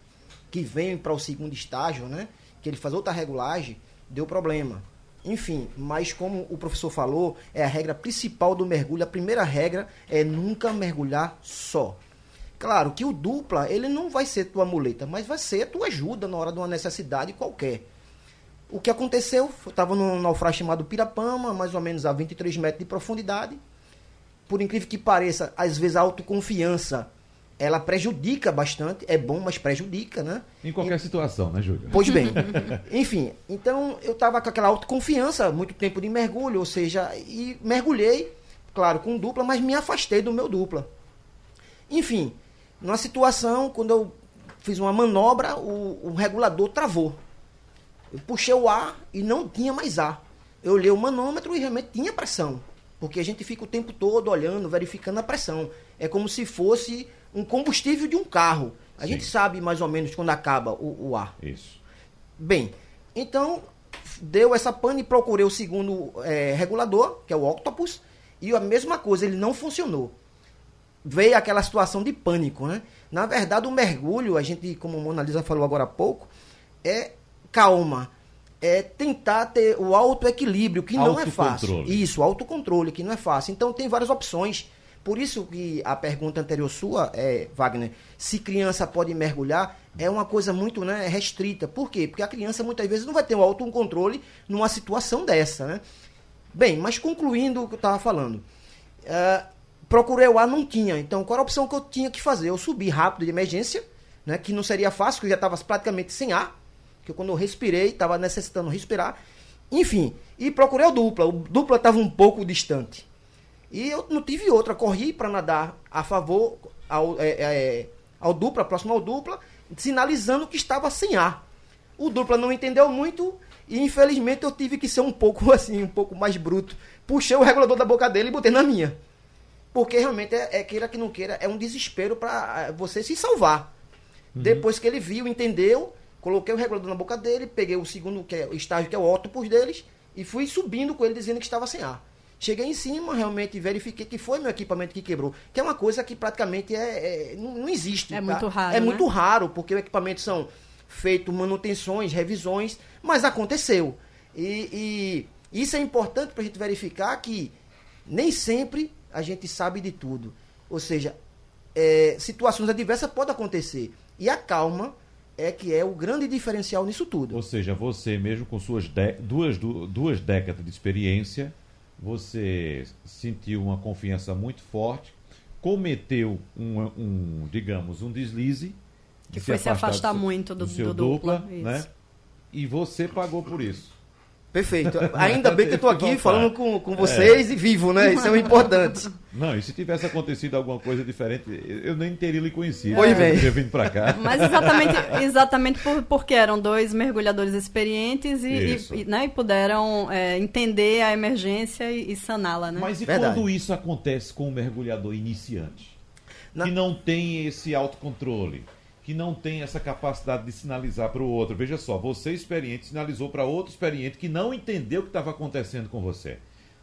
[SPEAKER 7] que vem para o segundo estágio, né? Que ele faz outra regulagem, deu problema. Enfim, mas como o professor falou, é a regra principal do mergulho. A primeira regra é nunca mergulhar só. Claro que o dupla, ele não vai ser tua muleta, mas vai ser tua ajuda na hora de uma necessidade qualquer. O que aconteceu, eu estava num naufrágio chamado Pirapama, mais ou menos a 23 metros de profundidade. Por incrível que pareça, às vezes a autoconfiança ela prejudica bastante, é bom, mas prejudica, né?
[SPEAKER 4] Em qualquer e... situação, né, Júlio?
[SPEAKER 7] Pois bem. [LAUGHS] Enfim, então eu estava com aquela autoconfiança, muito tempo de mergulho, ou seja, e mergulhei, claro, com dupla, mas me afastei do meu dupla. Enfim, numa situação, quando eu fiz uma manobra, o, o regulador travou. Eu puxei o ar e não tinha mais ar. Eu olhei o manômetro e realmente tinha pressão. Porque a gente fica o tempo todo olhando, verificando a pressão. É como se fosse um combustível de um carro. A Sim. gente sabe mais ou menos quando acaba o, o, ar.
[SPEAKER 4] Isso.
[SPEAKER 7] Bem, então deu essa pane e procurei o segundo é, regulador, que é o Octopus, e a mesma coisa, ele não funcionou. Veio aquela situação de pânico, né? Na verdade, o mergulho, a gente, como a Mona Lisa falou agora há pouco, é calma. É tentar ter o autoequilíbrio, que não é fácil. Isso, autocontrole, que não é fácil. Então tem várias opções. Por isso que a pergunta anterior sua, é, Wagner, se criança pode mergulhar, é uma coisa muito né, restrita. Por quê? Porque a criança muitas vezes não vai ter um autocontrole numa situação dessa. Né? Bem, mas concluindo o que eu estava falando. Uh, procurei o ar, não tinha. Então, qual era a opção que eu tinha que fazer? Eu subi rápido de emergência, né, que não seria fácil, porque eu já estava praticamente sem ar que quando eu respirei, estava necessitando respirar. Enfim, e procurei o dupla. O dupla estava um pouco distante. E eu não tive outra. Corri para nadar a favor ao, é, é, ao dupla, próximo ao dupla, sinalizando que estava sem ar. O dupla não entendeu muito e infelizmente eu tive que ser um pouco [LAUGHS] assim, um pouco mais bruto. Puxei o regulador da boca dele e botei na minha. Porque realmente é, é queira que não queira, é um desespero para é, você se salvar. Uhum. Depois que ele viu, entendeu, Coloquei o regulador na boca dele, peguei o segundo que é, o estágio, que é o ótopus deles, e fui subindo com ele dizendo que estava sem ar. Cheguei em cima, realmente verifiquei que foi meu equipamento que quebrou, que é uma coisa que praticamente é, é não, existe.
[SPEAKER 6] É
[SPEAKER 7] tá?
[SPEAKER 6] muito raro.
[SPEAKER 7] É
[SPEAKER 6] né?
[SPEAKER 7] muito raro, porque o equipamento são feitos manutenções, revisões, mas aconteceu. E, e isso é importante para a gente verificar que nem sempre a gente sabe de tudo. Ou seja, é, situações adversas podem acontecer. E a calma é que é o grande diferencial nisso tudo.
[SPEAKER 4] Ou seja, você mesmo com suas duas, duas décadas de experiência, você sentiu uma confiança muito forte, cometeu um, um digamos, um deslize.
[SPEAKER 6] Que foi se afastar, do, muito do,
[SPEAKER 4] do seu
[SPEAKER 6] do
[SPEAKER 4] dupla, dupla né? E você pagou por isso.
[SPEAKER 7] Perfeito. [LAUGHS] Ainda bem que eu estou aqui falando com, com vocês é. e vivo, né? Isso é o importante. [LAUGHS]
[SPEAKER 4] Não, e se tivesse acontecido alguma coisa diferente, eu nem teria lhe conhecido.
[SPEAKER 7] Pois bem.
[SPEAKER 4] Eu vindo para cá.
[SPEAKER 6] Mas exatamente, [LAUGHS] exatamente por, porque eram dois mergulhadores experientes e, e, né, e puderam é, entender a emergência e, e saná-la, né?
[SPEAKER 4] Mas e Verdade. quando isso acontece com um mergulhador iniciante? Na... Que não tem esse autocontrole? Que não tem essa capacidade de sinalizar para o outro. Veja só, você experiente sinalizou para outro experiente que não entendeu o que estava acontecendo com você.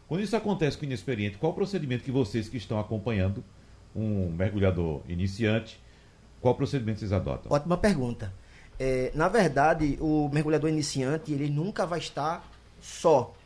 [SPEAKER 4] Quando isso acontece com o inexperiente, qual o procedimento que vocês que estão acompanhando um mergulhador iniciante, qual procedimento vocês adotam?
[SPEAKER 7] Ótima pergunta. É, na verdade, o mergulhador iniciante ele nunca vai estar só,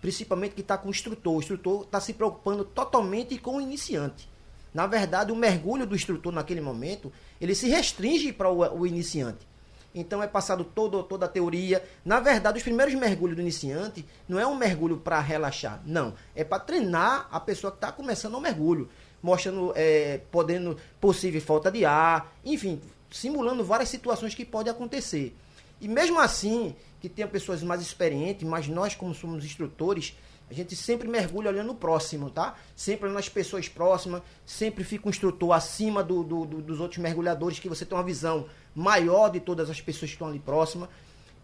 [SPEAKER 7] principalmente que está com o instrutor. O instrutor está se preocupando totalmente com o iniciante. Na verdade, o mergulho do instrutor naquele momento, ele se restringe para o, o, iniciante. Então é passado todo, toda a teoria. Na verdade, os primeiros mergulhos do iniciante não é um mergulho para relaxar, não. É para treinar a pessoa que está começando o mergulho, mostrando, é, podendo possível falta de ar, enfim, simulando várias situações que podem acontecer. E mesmo assim, que tenha pessoas mais experientes, mas nós como somos instrutores, a gente sempre mergulha olhando o próximo, tá? Sempre olhando as pessoas próximas, sempre fica um instrutor acima do, do, do, dos outros mergulhadores, que você tem uma visão maior de todas as pessoas que estão ali próximas.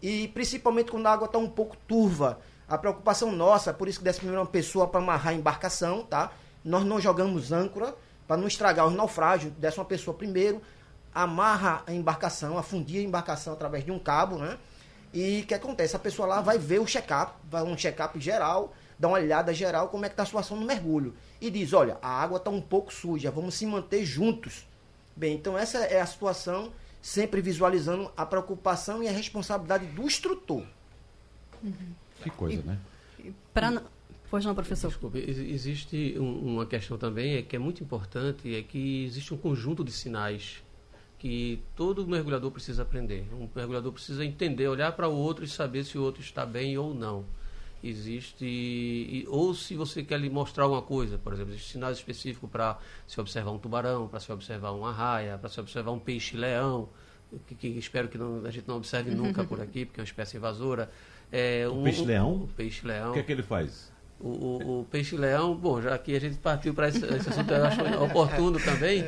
[SPEAKER 7] E principalmente quando a água está um pouco turva. A preocupação nossa, por isso que desce primeiro uma pessoa para amarrar a embarcação, tá? Nós não jogamos âncora para não estragar os naufrágios. Desce uma pessoa primeiro, amarra a embarcação, afundia a embarcação através de um cabo, né? E o que acontece? A pessoa lá vai ver o check-up, vai um check-up geral, dá uma olhada geral como é que está a situação no mergulho. E diz, olha, a água está um pouco suja, vamos se manter juntos. Bem, então essa é a situação, sempre visualizando a preocupação e a responsabilidade do instrutor.
[SPEAKER 4] Que coisa, né?
[SPEAKER 6] Pra, pois não, professor.
[SPEAKER 5] Desculpe, existe um, uma questão também é que é muito importante, é que existe um conjunto de sinais que todo mergulhador precisa aprender. Um mergulhador precisa entender, olhar para o outro e saber se o outro está bem ou não. Existe, e, ou se você quer lhe mostrar alguma coisa, por exemplo, existe sinais específicos para se observar um tubarão, para se observar uma raia, para se observar um peixe-leão, que, que, espero que não, a gente não observe nunca por aqui, porque é uma espécie invasora. É,
[SPEAKER 4] o um, peixe-leão?
[SPEAKER 5] O peixe-leão.
[SPEAKER 4] O que é que ele faz?
[SPEAKER 5] O, o, o peixe-leão, bom, já que a gente partiu para esse, esse, assunto, eu acho oportuno também.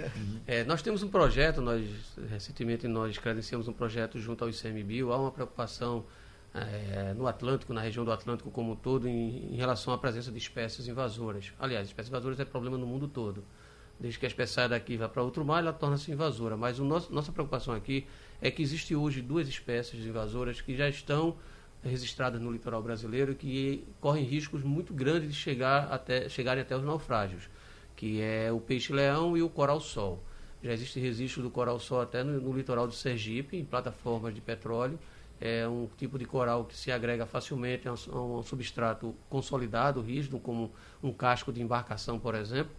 [SPEAKER 5] É, nós temos um projeto, nós recentemente nós credenciamos um projeto junto ao ICMBio, há uma preocupação é, no Atlântico, na região do Atlântico como um todo, em, em, relação à presença de espécies invasoras. Aliás, espécies invasoras é problema no mundo todo. Desde que a espécie sai daqui e vai para outro mar, ela torna-se invasora. Mas nosso, nossa preocupação aqui é que existe hoje duas espécies invasoras que já estão registradas no litoral brasileiro que correm riscos muito grandes de chegar até, chegarem até os naufrágios, que é o peixe-leão e o coral-sol. Já existe registro do coral-sol até no, no, litoral do Sergipe, em plataformas de petróleo. É um tipo de coral que se agrega facilmente a um, substrato consolidado, rígido, como um casco de embarcação, por exemplo.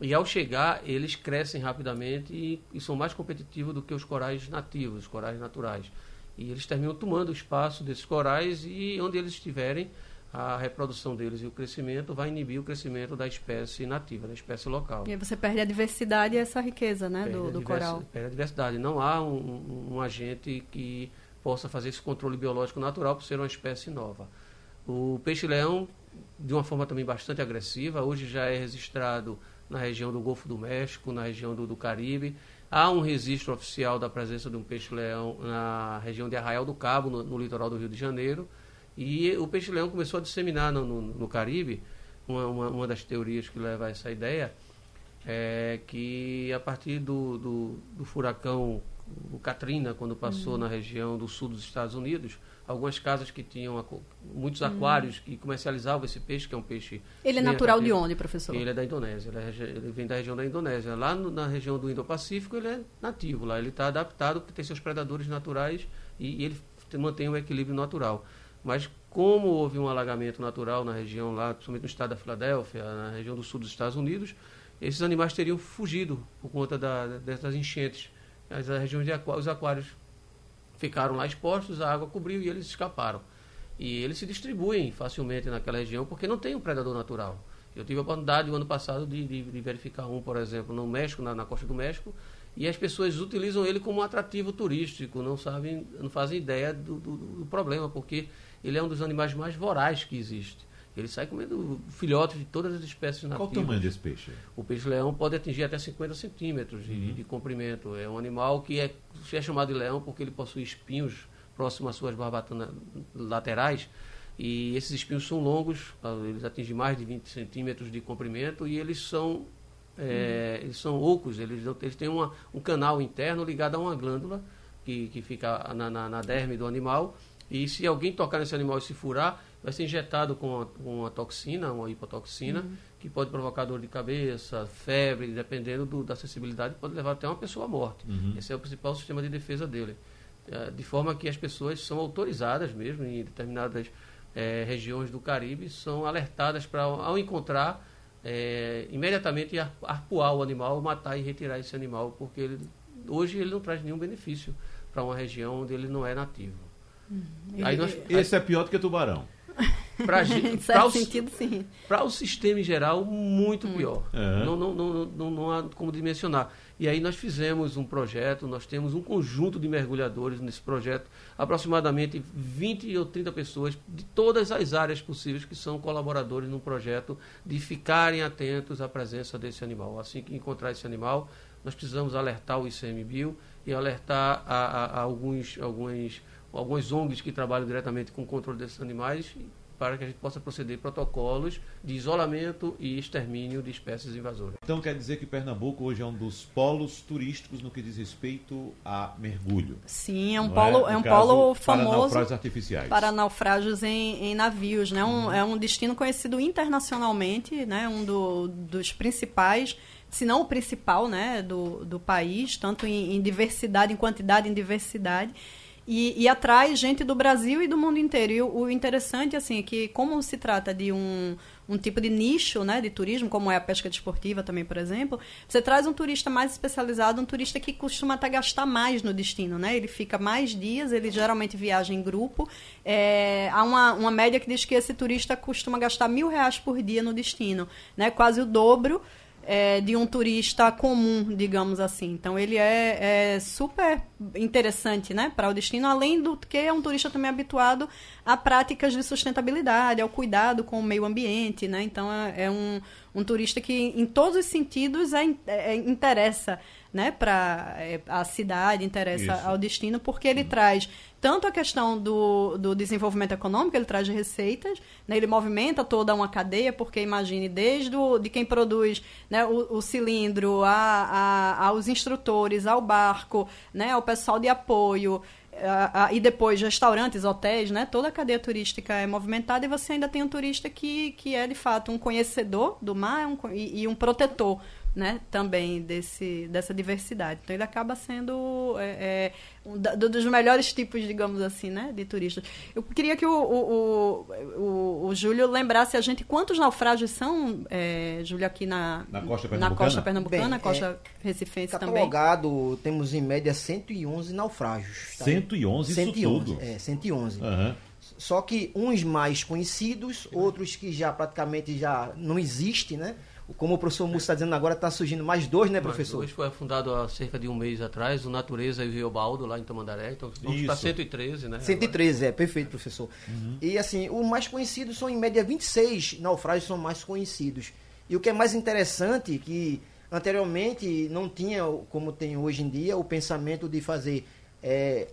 [SPEAKER 5] E ao chegar, eles crescem rapidamente e, e são mais competitivos do que os corais nativos, os corais naturais. E eles terminam tomando o espaço desses corais e onde eles estiverem, a reprodução deles e o crescimento vai inibir o crescimento da espécie nativa, da espécie local.
[SPEAKER 6] E aí você perde a diversidade e essa riqueza né, do, do coral.
[SPEAKER 5] Perde a diversidade. Não há um, um, um, agente que possa fazer esse controle biológico natural por ser uma espécie nova. O peixe-leão, de uma forma também bastante agressiva, hoje já é registrado na região do Golfo do México, na região do, do Caribe, Há um registro oficial da presença de um peixe-leão na região de Arraial do Cabo, no, no, litoral do Rio de Janeiro. E o peixe-leão começou a disseminar no, no, no Caribe. Uma, uma, uma, das teorias que leva a essa ideia é que a partir do, do, do furacão o Katrina, quando passou uhum. na região do sul dos Estados Unidos, algumas casas que tinham muitos aquários que comercializavam esse peixe, que é um peixe.
[SPEAKER 6] Ele é natural de onde, professor?
[SPEAKER 5] Ele é da Indonésia, ele, é, ele vem da região da Indonésia. Lá no, na região do Indo-Pacífico ele é nativo, lá ele está adaptado porque tem seus predadores naturais e, e ele mantém um equilíbrio natural. Mas como houve um alagamento natural na região lá, principalmente no estado da Filadélfia, na região do sul dos Estados Unidos, esses animais teriam fugido por conta da, dessas enchentes. As regiões de aquários, os aquários ficaram lá expostos, a água cobriu e eles escaparam. E eles se distribuem facilmente naquela região porque não tem um predador natural. Eu tive a oportunidade, o ano passado, de, de, de verificar um, por exemplo, no México, na, na, costa do México, e as pessoas utilizam ele como atrativo turístico, não sabem, não fazem ideia do, do, do problema, porque ele é um dos animais mais vorazes que existe. Ele sai comendo filhotes de todas as espécies nativas.
[SPEAKER 4] Qual o tamanho desse peixe?
[SPEAKER 5] O peixe-leão pode atingir até 50 centímetros de, uhum. de, comprimento. É um animal que é, é chamado de leão porque ele possui espinhos próximos às suas barbatanas laterais. E esses espinhos são longos, eles atingem mais de 20 centímetros de comprimento e eles são, é, uhum. eles são ocos, eles, eles têm uma, um canal interno ligado a uma glândula que, que fica na, na, na derme do animal. E se alguém tocar nesse animal e se furar, vai ser injetado com uma, com uma toxina, uma hipotoxina, uhum. que pode provocar dor de cabeça, febre, dependendo do, da sensibilidade, pode levar até uma pessoa à morte. Uhum. Esse é o principal sistema de defesa dele. É, de forma que as pessoas são autorizadas mesmo, em determinadas é, regiões do Caribe, são alertadas para, ao encontrar, é, imediatamente arpoar o animal, matar e retirar esse animal, porque ele, hoje ele não traz nenhum benefício para uma região onde ele não é nativo.
[SPEAKER 4] Uhum. Aí nós, esse aí, é pior do que tubarão.
[SPEAKER 5] Para [LAUGHS] o, sentido, sim. Para o sistema em geral, muito, muito. pior. É. Não, não, não, não, não há como dimensionar. E aí nós fizemos um projeto, nós temos um conjunto de mergulhadores nesse projeto, aproximadamente 20 ou 30 pessoas de todas as áreas possíveis que são colaboradores no projeto de ficarem atentos à presença desse animal. Assim que encontrar esse animal, nós precisamos alertar o ICMBio e alertar a, a, a alguns, alguns algumas ONGs que trabalham diretamente com o controle desses animais para que a gente possa proceder protocolos de isolamento e extermínio de espécies invasoras.
[SPEAKER 4] Então quer dizer que Pernambuco hoje é um dos polos turísticos no que diz respeito a mergulho.
[SPEAKER 6] Sim, é um polo, é, é um caso, polo famoso
[SPEAKER 4] para naufrágios artificiais.
[SPEAKER 6] Para naufrágios em, em navios, né? Um, É um destino conhecido internacionalmente, né? Um do, dos principais se não o principal, né, do, do país, tanto em, em diversidade, em quantidade, em diversidade. E, e, atrai gente do Brasil e do mundo inteiro. E o, o, interessante, assim, é que como se trata de um, um tipo de nicho, né, de turismo, como é a pesca desportiva também, por exemplo, você traz um turista mais especializado, um turista que costuma até gastar mais no destino, né? Ele fica mais dias, ele geralmente viaja em grupo. É, há uma, uma média que diz que esse turista costuma gastar mil reais por dia no destino, né? Quase o dobro é, de um turista comum, digamos assim. Então ele é, é super interessante né, para o destino, além do que é um turista também habituado a práticas de sustentabilidade, ao cuidado com o meio ambiente. Né? Então é, é um, um turista que, em todos os sentidos, é, é interessa né, para é, a cidade, interessa Isso. ao destino, porque ele traz tanto a questão do, do desenvolvimento econômico, ele traz receitas, né, ele movimenta toda uma cadeia, porque imagine, desde o, de quem produz né, o, o cilindro, a, a, aos instrutores, ao barco, né, ao pessoal de apoio, a, a, e depois restaurantes, hotéis, né? Toda a cadeia turística é movimentada e você ainda tem um turista que, que é de fato um conhecedor do mar um, e, e um protetor né, também desse, dessa diversidade. Então ele acaba sendo é, é, um dos melhores tipos, digamos assim, né, de turistas. Eu queria que o, o, o, o Júlio lembrasse a gente quantos naufrágios são, é, Júlio, aqui na,
[SPEAKER 4] na costa pernambucana,
[SPEAKER 6] na costa, pernambucana, Bem, costa é, recifense
[SPEAKER 7] catalogado, também. temos em média 111 naufrágios.
[SPEAKER 4] Tá 111, 111 isso tudo?
[SPEAKER 7] É, 111.
[SPEAKER 4] Uhum.
[SPEAKER 7] Só que uns mais conhecidos, outros que já praticamente já não existe, né? Como o professor Musso está dizendo agora, está surgindo mais dois, né, professor?
[SPEAKER 5] Hoje foi fundado há cerca de um mês atrás, o Natureza e o Rio Baldo, lá em Tamandaré. Então vamos para 113, né?
[SPEAKER 7] 113, agora. é, perfeito, professor. Uhum. E assim, os mais conhecidos são em média 26 naufrágios são mais conhecidos. E o que é mais interessante, que anteriormente não tinha, como tem hoje em dia, o pensamento de fazer é,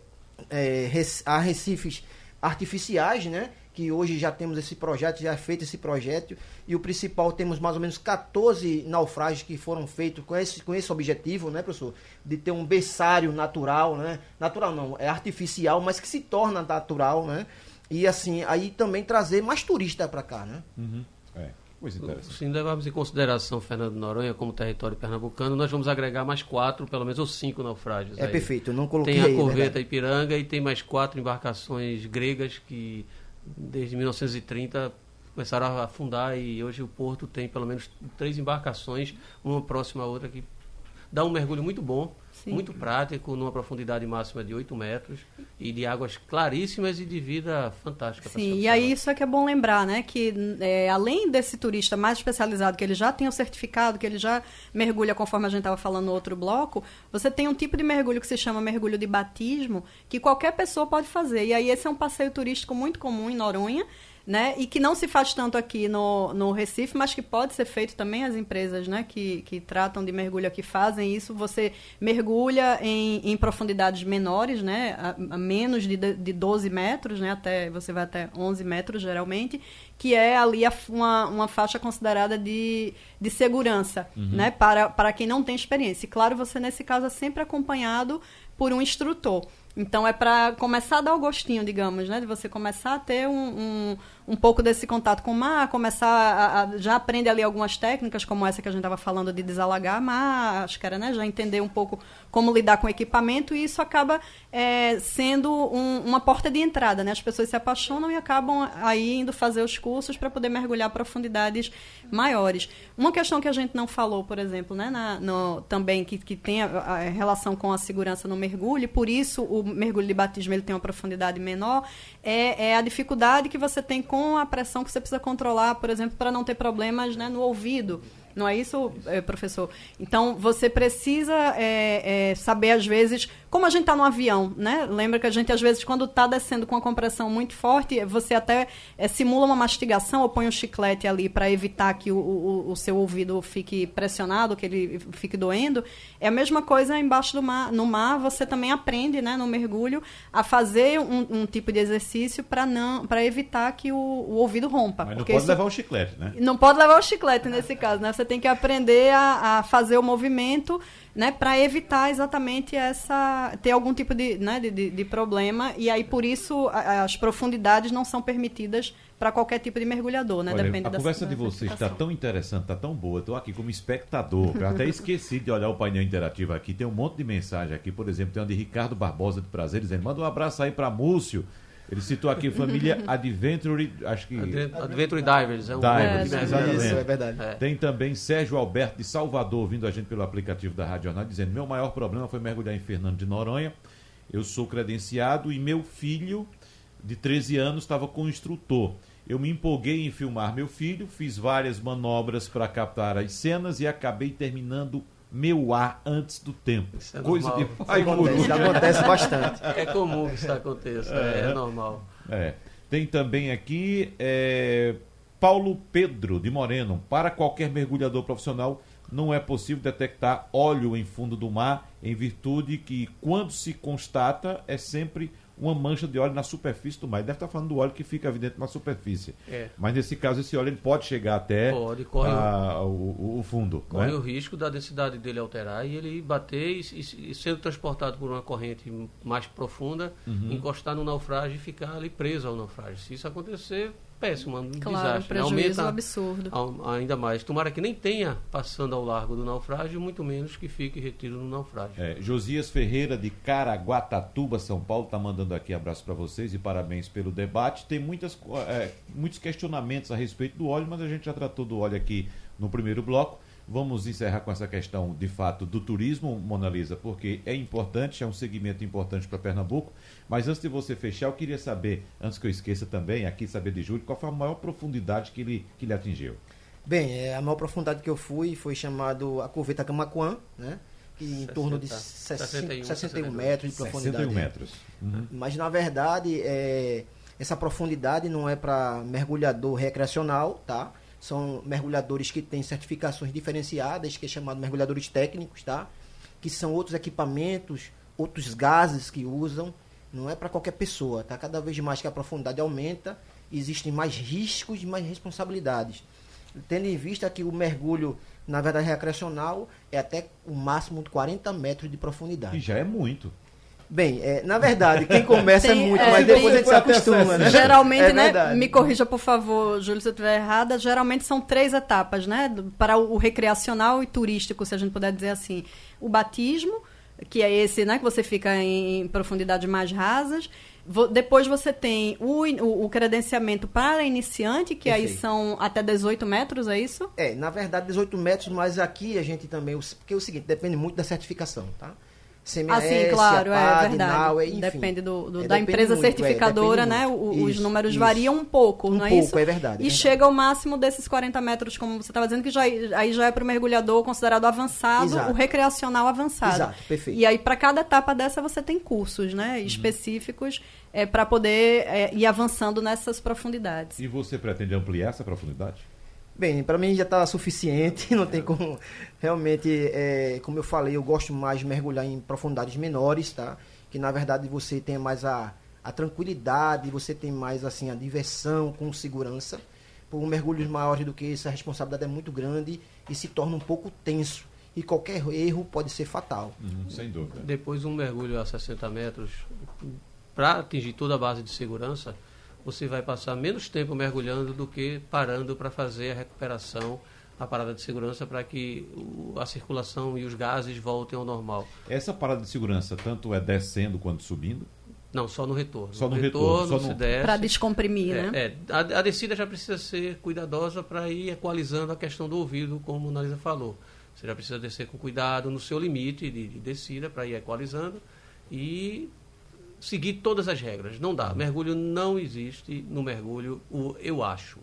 [SPEAKER 7] é, arrecifes artificiais, né? Que hoje já temos esse projeto, já é feito esse projeto, e o principal temos mais ou menos 14 naufrágios que foram feitos com esse, com esse objetivo, né, professor? De ter um berçário natural, né? Natural não, é artificial, mas que se torna natural, né? E assim, aí também trazer mais turista para cá, né?
[SPEAKER 4] Uhum. É.
[SPEAKER 5] Se levarmos em consideração Fernando Noronha como território pernambucano, nós vamos agregar mais quatro, pelo menos, ou cinco naufrágios.
[SPEAKER 7] É aí. perfeito, eu não coloquei
[SPEAKER 5] Tem a
[SPEAKER 7] aí,
[SPEAKER 5] Corveta verdade. Ipiranga e tem mais quatro embarcações gregas que desde 1930 começaram a afundar e hoje o porto tem pelo menos três embarcações, uma próxima à outra, que dá um mergulho muito bom, Sim. muito prático, numa profundidade máxima de 8 metros e de águas claríssimas e de vida fantástica.
[SPEAKER 6] Sim, e aí isso é que é bom lembrar, né? Que é, além desse turista mais especializado, que ele já tem o certificado, que ele já mergulha conforme a gente estava falando no outro bloco, você tem um tipo de mergulho que se chama mergulho de batismo, que qualquer pessoa pode fazer. E aí esse é um passeio turístico muito comum em Noronha, né? E que não se faz tanto aqui no, no Recife, mas que pode ser feito também as empresas, né? Que, que tratam de mergulho aqui fazem isso. Você mergulha em, em profundidades menores, né? A, a menos de, de 12 metros, né? Até, você vai até 11 metros, geralmente, que é ali a, uma, uma faixa considerada de, de segurança, uhum. né? Para, para quem não tem experiência. E, claro, você, nesse caso, é sempre acompanhado por um instrutor. Então é para começar a dar o gostinho, digamos, né? De você começar a ter um, um, um pouco desse contato com o mar, começar a, a, já aprender ali algumas técnicas, como essa que a gente estava falando de desalagar que era, né? Já entender um pouco como lidar com o equipamento e isso acaba é, sendo um, uma porta de entrada, né? As pessoas se apaixonam e acabam aí indo fazer os cursos para poder mergulhar profundidades maiores. Uma questão que a gente não falou, por exemplo, né? Na, no, também que, que tem a, a relação com a segurança no mergulho, e por isso o mergulho de batismo ele tem uma profundidade menor, é, é, a dificuldade que você tem com a pressão que você precisa controlar, por exemplo, para não ter problemas né, no ouvido. Não é isso, é, professor? Então, você precisa é, é, saber, às vezes, como a gente está no avião, né? Lembra que a gente, às vezes, quando está descendo com a compressão muito forte, você até é, simula uma mastigação ou põe um chiclete ali para evitar que o, o, o, seu ouvido fique pressionado, que ele fique doendo. É a mesma coisa embaixo do mar. No mar, você também aprende, né, no mergulho, a fazer um, um tipo de exercício para não para evitar que o, o, ouvido rompa.
[SPEAKER 4] Mas não pode isso... levar o chiclete, né?
[SPEAKER 6] Não pode levar o chiclete nesse caso, né? Você tem que aprender a, a fazer o movimento né, para evitar exatamente essa ter algum tipo de, né, de, de, de problema e aí por isso a, as profundidades não são permitidas para qualquer tipo de mergulhador, né?
[SPEAKER 4] Olha, Depende a da, conversa de vocês está tão interessante, está tão boa. Estou aqui como espectador. Eu até esqueci de olhar o painel interativo aqui. Tem um monte de mensagem aqui, por exemplo, tem uma de Ricardo Barbosa de Prazer dizendo: manda um abraço aí para Múcio. Ele citou aqui família [LAUGHS] Adventure, acho que.
[SPEAKER 5] Adventure Divers, é um
[SPEAKER 4] Divers, é, exatamente. Isso,
[SPEAKER 7] é verdade. É.
[SPEAKER 4] Tem também Sérgio Alberto de Salvador, ouvindo a gente pelo aplicativo da Rádio Jornal, dizendo: Meu maior problema foi mergulhar em Fernando de Noronha. Eu sou credenciado e meu filho, de 13 anos, estava com o instrutor. Eu me empolguei em filmar meu filho, fiz várias manobras para captar as cenas e acabei terminando meu ar antes do tempo.
[SPEAKER 5] Isso é Coisa normal.
[SPEAKER 7] de pai acontece, acontece bastante.
[SPEAKER 5] É comum que isso aconteça, é, é normal.
[SPEAKER 4] É. Tem também aqui é, Paulo Pedro de Moreno. Para qualquer mergulhador profissional, não é possível detectar óleo em fundo do mar, em virtude que, quando se constata, é sempre uma mancha de óleo na superfície do mar. Ele deve estar falando do óleo que fica evidente na superfície. É. Mas nesse caso, esse óleo ele pode chegar até
[SPEAKER 5] pode, corre
[SPEAKER 4] a, o, o, fundo.
[SPEAKER 5] Corre
[SPEAKER 4] né?
[SPEAKER 5] o risco da densidade dele alterar e ele bater e, e, e sendo transportado por uma corrente mais profunda, uhum. encostar no naufrágio e ficar ali preso ao naufrágio. Se isso acontecer, péssimo, um
[SPEAKER 6] claro,
[SPEAKER 5] desastre.
[SPEAKER 6] prejuízo Aumenta absurdo.
[SPEAKER 5] ainda mais. Tomara que nem tenha passando ao largo do naufrágio, muito menos que fique retido no naufrágio.
[SPEAKER 4] É, Josias Ferreira de Caraguatatuba, São Paulo, está mandando aqui abraço para vocês e parabéns pelo debate. Tem muitas, é, muitos questionamentos a respeito do óleo, mas a gente já tratou do óleo aqui no primeiro bloco. Vamos encerrar com essa questão, de fato, do turismo, Mona Lisa, porque é importante, é um segmento importante para Pernambuco. Mas antes de você fechar, eu queria saber, antes que eu esqueça também, aqui saber de Júlio, qual foi a maior profundidade que ele, que ele atingiu?
[SPEAKER 7] Bem, é, a maior profundidade que eu fui foi chamado a Coveta Camacuã, né? em 60, torno de 61, 61 metros de profundidade.
[SPEAKER 4] 61 metros.
[SPEAKER 7] Uhum. Mas, na verdade, é, essa profundidade não é para mergulhador recreacional, tá? São mergulhadores que têm certificações diferenciadas, que é chamado mergulhadores técnicos, tá? Que são outros equipamentos, outros gases que usam. Não é para qualquer pessoa, tá? Cada vez mais que a profundidade aumenta, existem mais riscos e mais responsabilidades. Tendo em vista que o mergulho, na verdade, recreacional é até o máximo de 40 metros de profundidade.
[SPEAKER 4] E já é muito.
[SPEAKER 7] Bem, é, na verdade, quem começa é Tem, é muito, é, mas depois a gente se acostuma, né?
[SPEAKER 6] Geralmente, é né? Me corrija, por favor, Júlio, se eu estiver errada. Geralmente são três etapas, né? Para o recreacional e turístico, se a gente puder dizer assim. O batismo, que é esse, né? Que você fica em profundidades mais rasas. Depois você tem o, o, o credenciamento para iniciante, que Perfeito. aí são até 18 metros, é isso?
[SPEAKER 7] É, na verdade 18 metros, mas aqui a gente também... Porque é o seguinte, depende muito da certificação, tá?
[SPEAKER 6] CMAS, ah, claro, APAD, é verdade. NAU, enfim, depende do, do é, da empresa muito, é, certificadora, é, né? O, os números isso. variam um pouco,
[SPEAKER 7] um
[SPEAKER 6] não
[SPEAKER 7] é
[SPEAKER 6] pouco, isso?
[SPEAKER 7] é verdade.
[SPEAKER 6] E
[SPEAKER 7] é
[SPEAKER 6] chega ao máximo desses 40 metros, como você estava dizendo, que já, aí já é para o mergulhador considerado avançado, Exato. o recreacional avançado.
[SPEAKER 7] Exato, perfeito.
[SPEAKER 6] E aí, para cada etapa dessa, você tem cursos né, uhum. específicos é, para poder é, ir avançando nessas profundidades.
[SPEAKER 4] E você pretende ampliar essa profundidade?
[SPEAKER 7] Bem, para mim já está suficiente, [LAUGHS] não tem como. Realmente, é, como eu falei, eu gosto mais de mergulhar em profundidades menores, tá? Que na verdade você tem mais a, a tranquilidade, você tem mais assim a diversão com segurança. Por mergulhos maiores do que isso, a responsabilidade é muito grande e se torna um pouco tenso. E qualquer erro pode ser fatal.
[SPEAKER 4] Uhum, sem dúvida.
[SPEAKER 5] Depois um mergulho a 60 metros, para atingir toda a base de segurança, você vai passar menos tempo mergulhando do que parando para fazer a recuperação a parada de segurança para que a circulação e os gases voltem ao normal.
[SPEAKER 4] Essa parada de segurança tanto é descendo quanto subindo?
[SPEAKER 5] Não, só no retorno.
[SPEAKER 4] Só no, no retorno,
[SPEAKER 5] retorno no...
[SPEAKER 6] Para descomprimir,
[SPEAKER 5] é,
[SPEAKER 6] né?
[SPEAKER 5] É, a, a, descida já precisa ser cuidadosa para ir equalizando a questão do ouvido, como a Analisa falou. Você já precisa descer com cuidado no seu limite de, de descida para ir equalizando e seguir todas as regras. Não dá. Mergulho não existe no mergulho, o eu acho.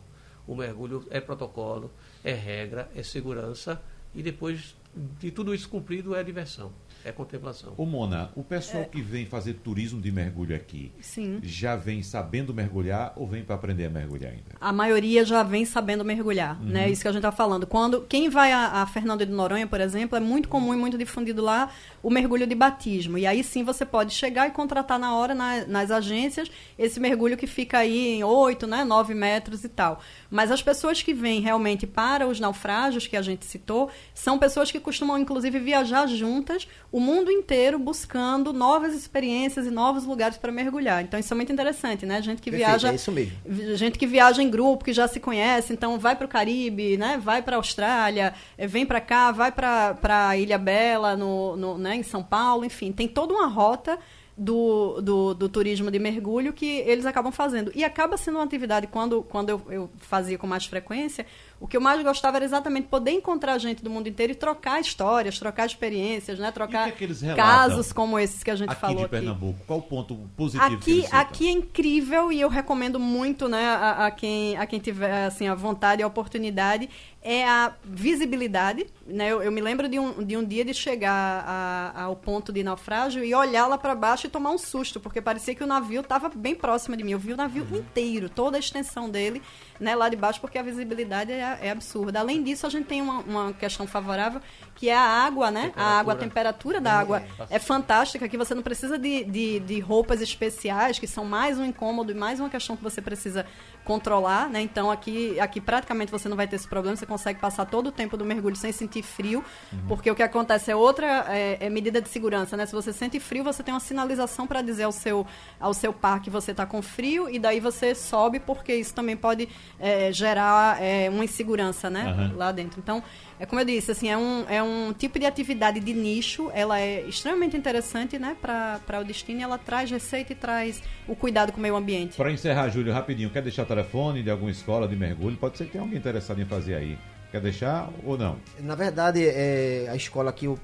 [SPEAKER 5] O mergulho é protocolo, é regra, é segurança e depois de tudo isso cumprido é diversão. É contemplação.
[SPEAKER 4] Ô Mona, o pessoal que vem fazer turismo de mergulho aqui,
[SPEAKER 6] Sim.
[SPEAKER 4] já vem sabendo mergulhar ou vem para aprender a mergulhar ainda?
[SPEAKER 6] A maioria já vem sabendo mergulhar, né? Isso que a gente está falando. Quando quem vai a, a Fernando de Noronha, por exemplo, é muito comum e muito difundido lá o mergulho de batismo. E aí sim você pode chegar e contratar na hora na- nas agências esse mergulho que fica aí em 8, né, 9 metros e tal. Mas as pessoas que vêm realmente para os naufrágios que a gente citou, são pessoas que costumam inclusive viajar juntas o mundo inteiro buscando novas experiências e novos lugares para mergulhar. Então isso é muito interessante, né? Gente que
[SPEAKER 7] Perfeito,
[SPEAKER 6] viaja
[SPEAKER 7] é isso mesmo.
[SPEAKER 6] Gente que viaja em grupo, que já se conhece, então vai para o Caribe, né? Vai para a Austrália, eh, vem para cá, vai para Ilha Bela, no, no, né? em São Paulo, enfim, tem toda uma rota do, do, do turismo de mergulho que eles acabam fazendo. E acaba sendo uma atividade, quando, quando eu, eu fazia com mais frequência, o que eu mais gostava era exatamente poder encontrar gente do mundo inteiro e trocar histórias, trocar experiências, né? Trocar
[SPEAKER 4] que é que relatam
[SPEAKER 6] casos como esses que a gente
[SPEAKER 4] Aqui
[SPEAKER 6] falou
[SPEAKER 4] de
[SPEAKER 6] aqui.
[SPEAKER 4] Pernambuco, qual o ponto positivo que
[SPEAKER 6] Aqui, aqui é incrível e eu recomendo muito né, a, a quem, a quem tiver assim, a vontade e a oportunidade é a visibilidade. Né? Eu, eu me lembro de um, de um dia de chegar a- ao ponto de naufrágio e olhar lá para baixo e tomar um susto, porque parecia que o navio estava bem próximo de mim. Eu vi o navio
[SPEAKER 4] Uhum.
[SPEAKER 6] inteiro, toda a extensão dele né, lá de baixo, porque a visibilidade é, é absurda. Além disso, a gente tem uma, uma questão favorável, que é a água, né? A água, a temperatura da água é fantástica, que você não precisa de, de, de roupas especiais, que são mais um incômodo e mais uma questão que você precisa controlar, né? Então aqui, aqui praticamente você não vai ter esse problema, você consegue passar todo o tempo do mergulho sem sentir frio, porque o que acontece é outra é, é medida de segurança, né? Se você sente frio, você tem uma sinalização para dizer ao seu, ao seu par que você está com frio e daí você sobe, porque isso também pode é, gerar é, uma insegurança, né?
[SPEAKER 4] Aham.
[SPEAKER 6] Lá dentro. Então, é como eu disse, assim, é um, é um tipo de atividade de nicho, ela é extremamente interessante, né, para o destino, e ela traz receita e traz o cuidado com o meio ambiente.
[SPEAKER 4] Para encerrar, Júlio, rapidinho, quer deixar telefone de alguma escola de mergulho? Pode ser que tenha alguém interessado em fazer aí. Quer deixar ou não?
[SPEAKER 7] Na verdade, é, a escola que eu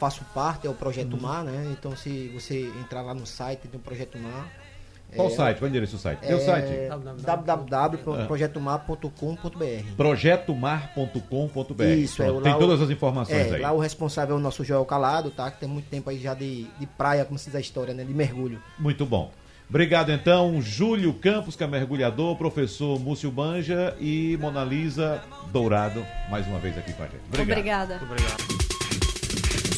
[SPEAKER 7] faço parte é o Projeto
[SPEAKER 4] Uhum.
[SPEAKER 7] Mar, né? Então, se você entrar lá no site, tem o Projeto Mar.
[SPEAKER 4] Qual
[SPEAKER 7] É,
[SPEAKER 4] o site? Qual o endereço do site? Tem o
[SPEAKER 7] é,
[SPEAKER 4] site?
[SPEAKER 7] www.projetomar.com.br
[SPEAKER 4] projetomar.com.br.
[SPEAKER 7] Isso, é,
[SPEAKER 4] Pronto, Tem
[SPEAKER 7] o-
[SPEAKER 4] todas as informações
[SPEAKER 7] É,
[SPEAKER 4] aí.
[SPEAKER 7] lá o responsável é o nosso Joel Calado, tá? Que tem muito tempo aí já de, de praia, como se diz a história, né? De mergulho.
[SPEAKER 4] Muito bom. Obrigado, então, Júlio Campos, que é mergulhador, professor Múcio Banja e Mona Lisa Dourado, mais uma vez aqui com a gente. Obrigado.
[SPEAKER 6] Obrigada.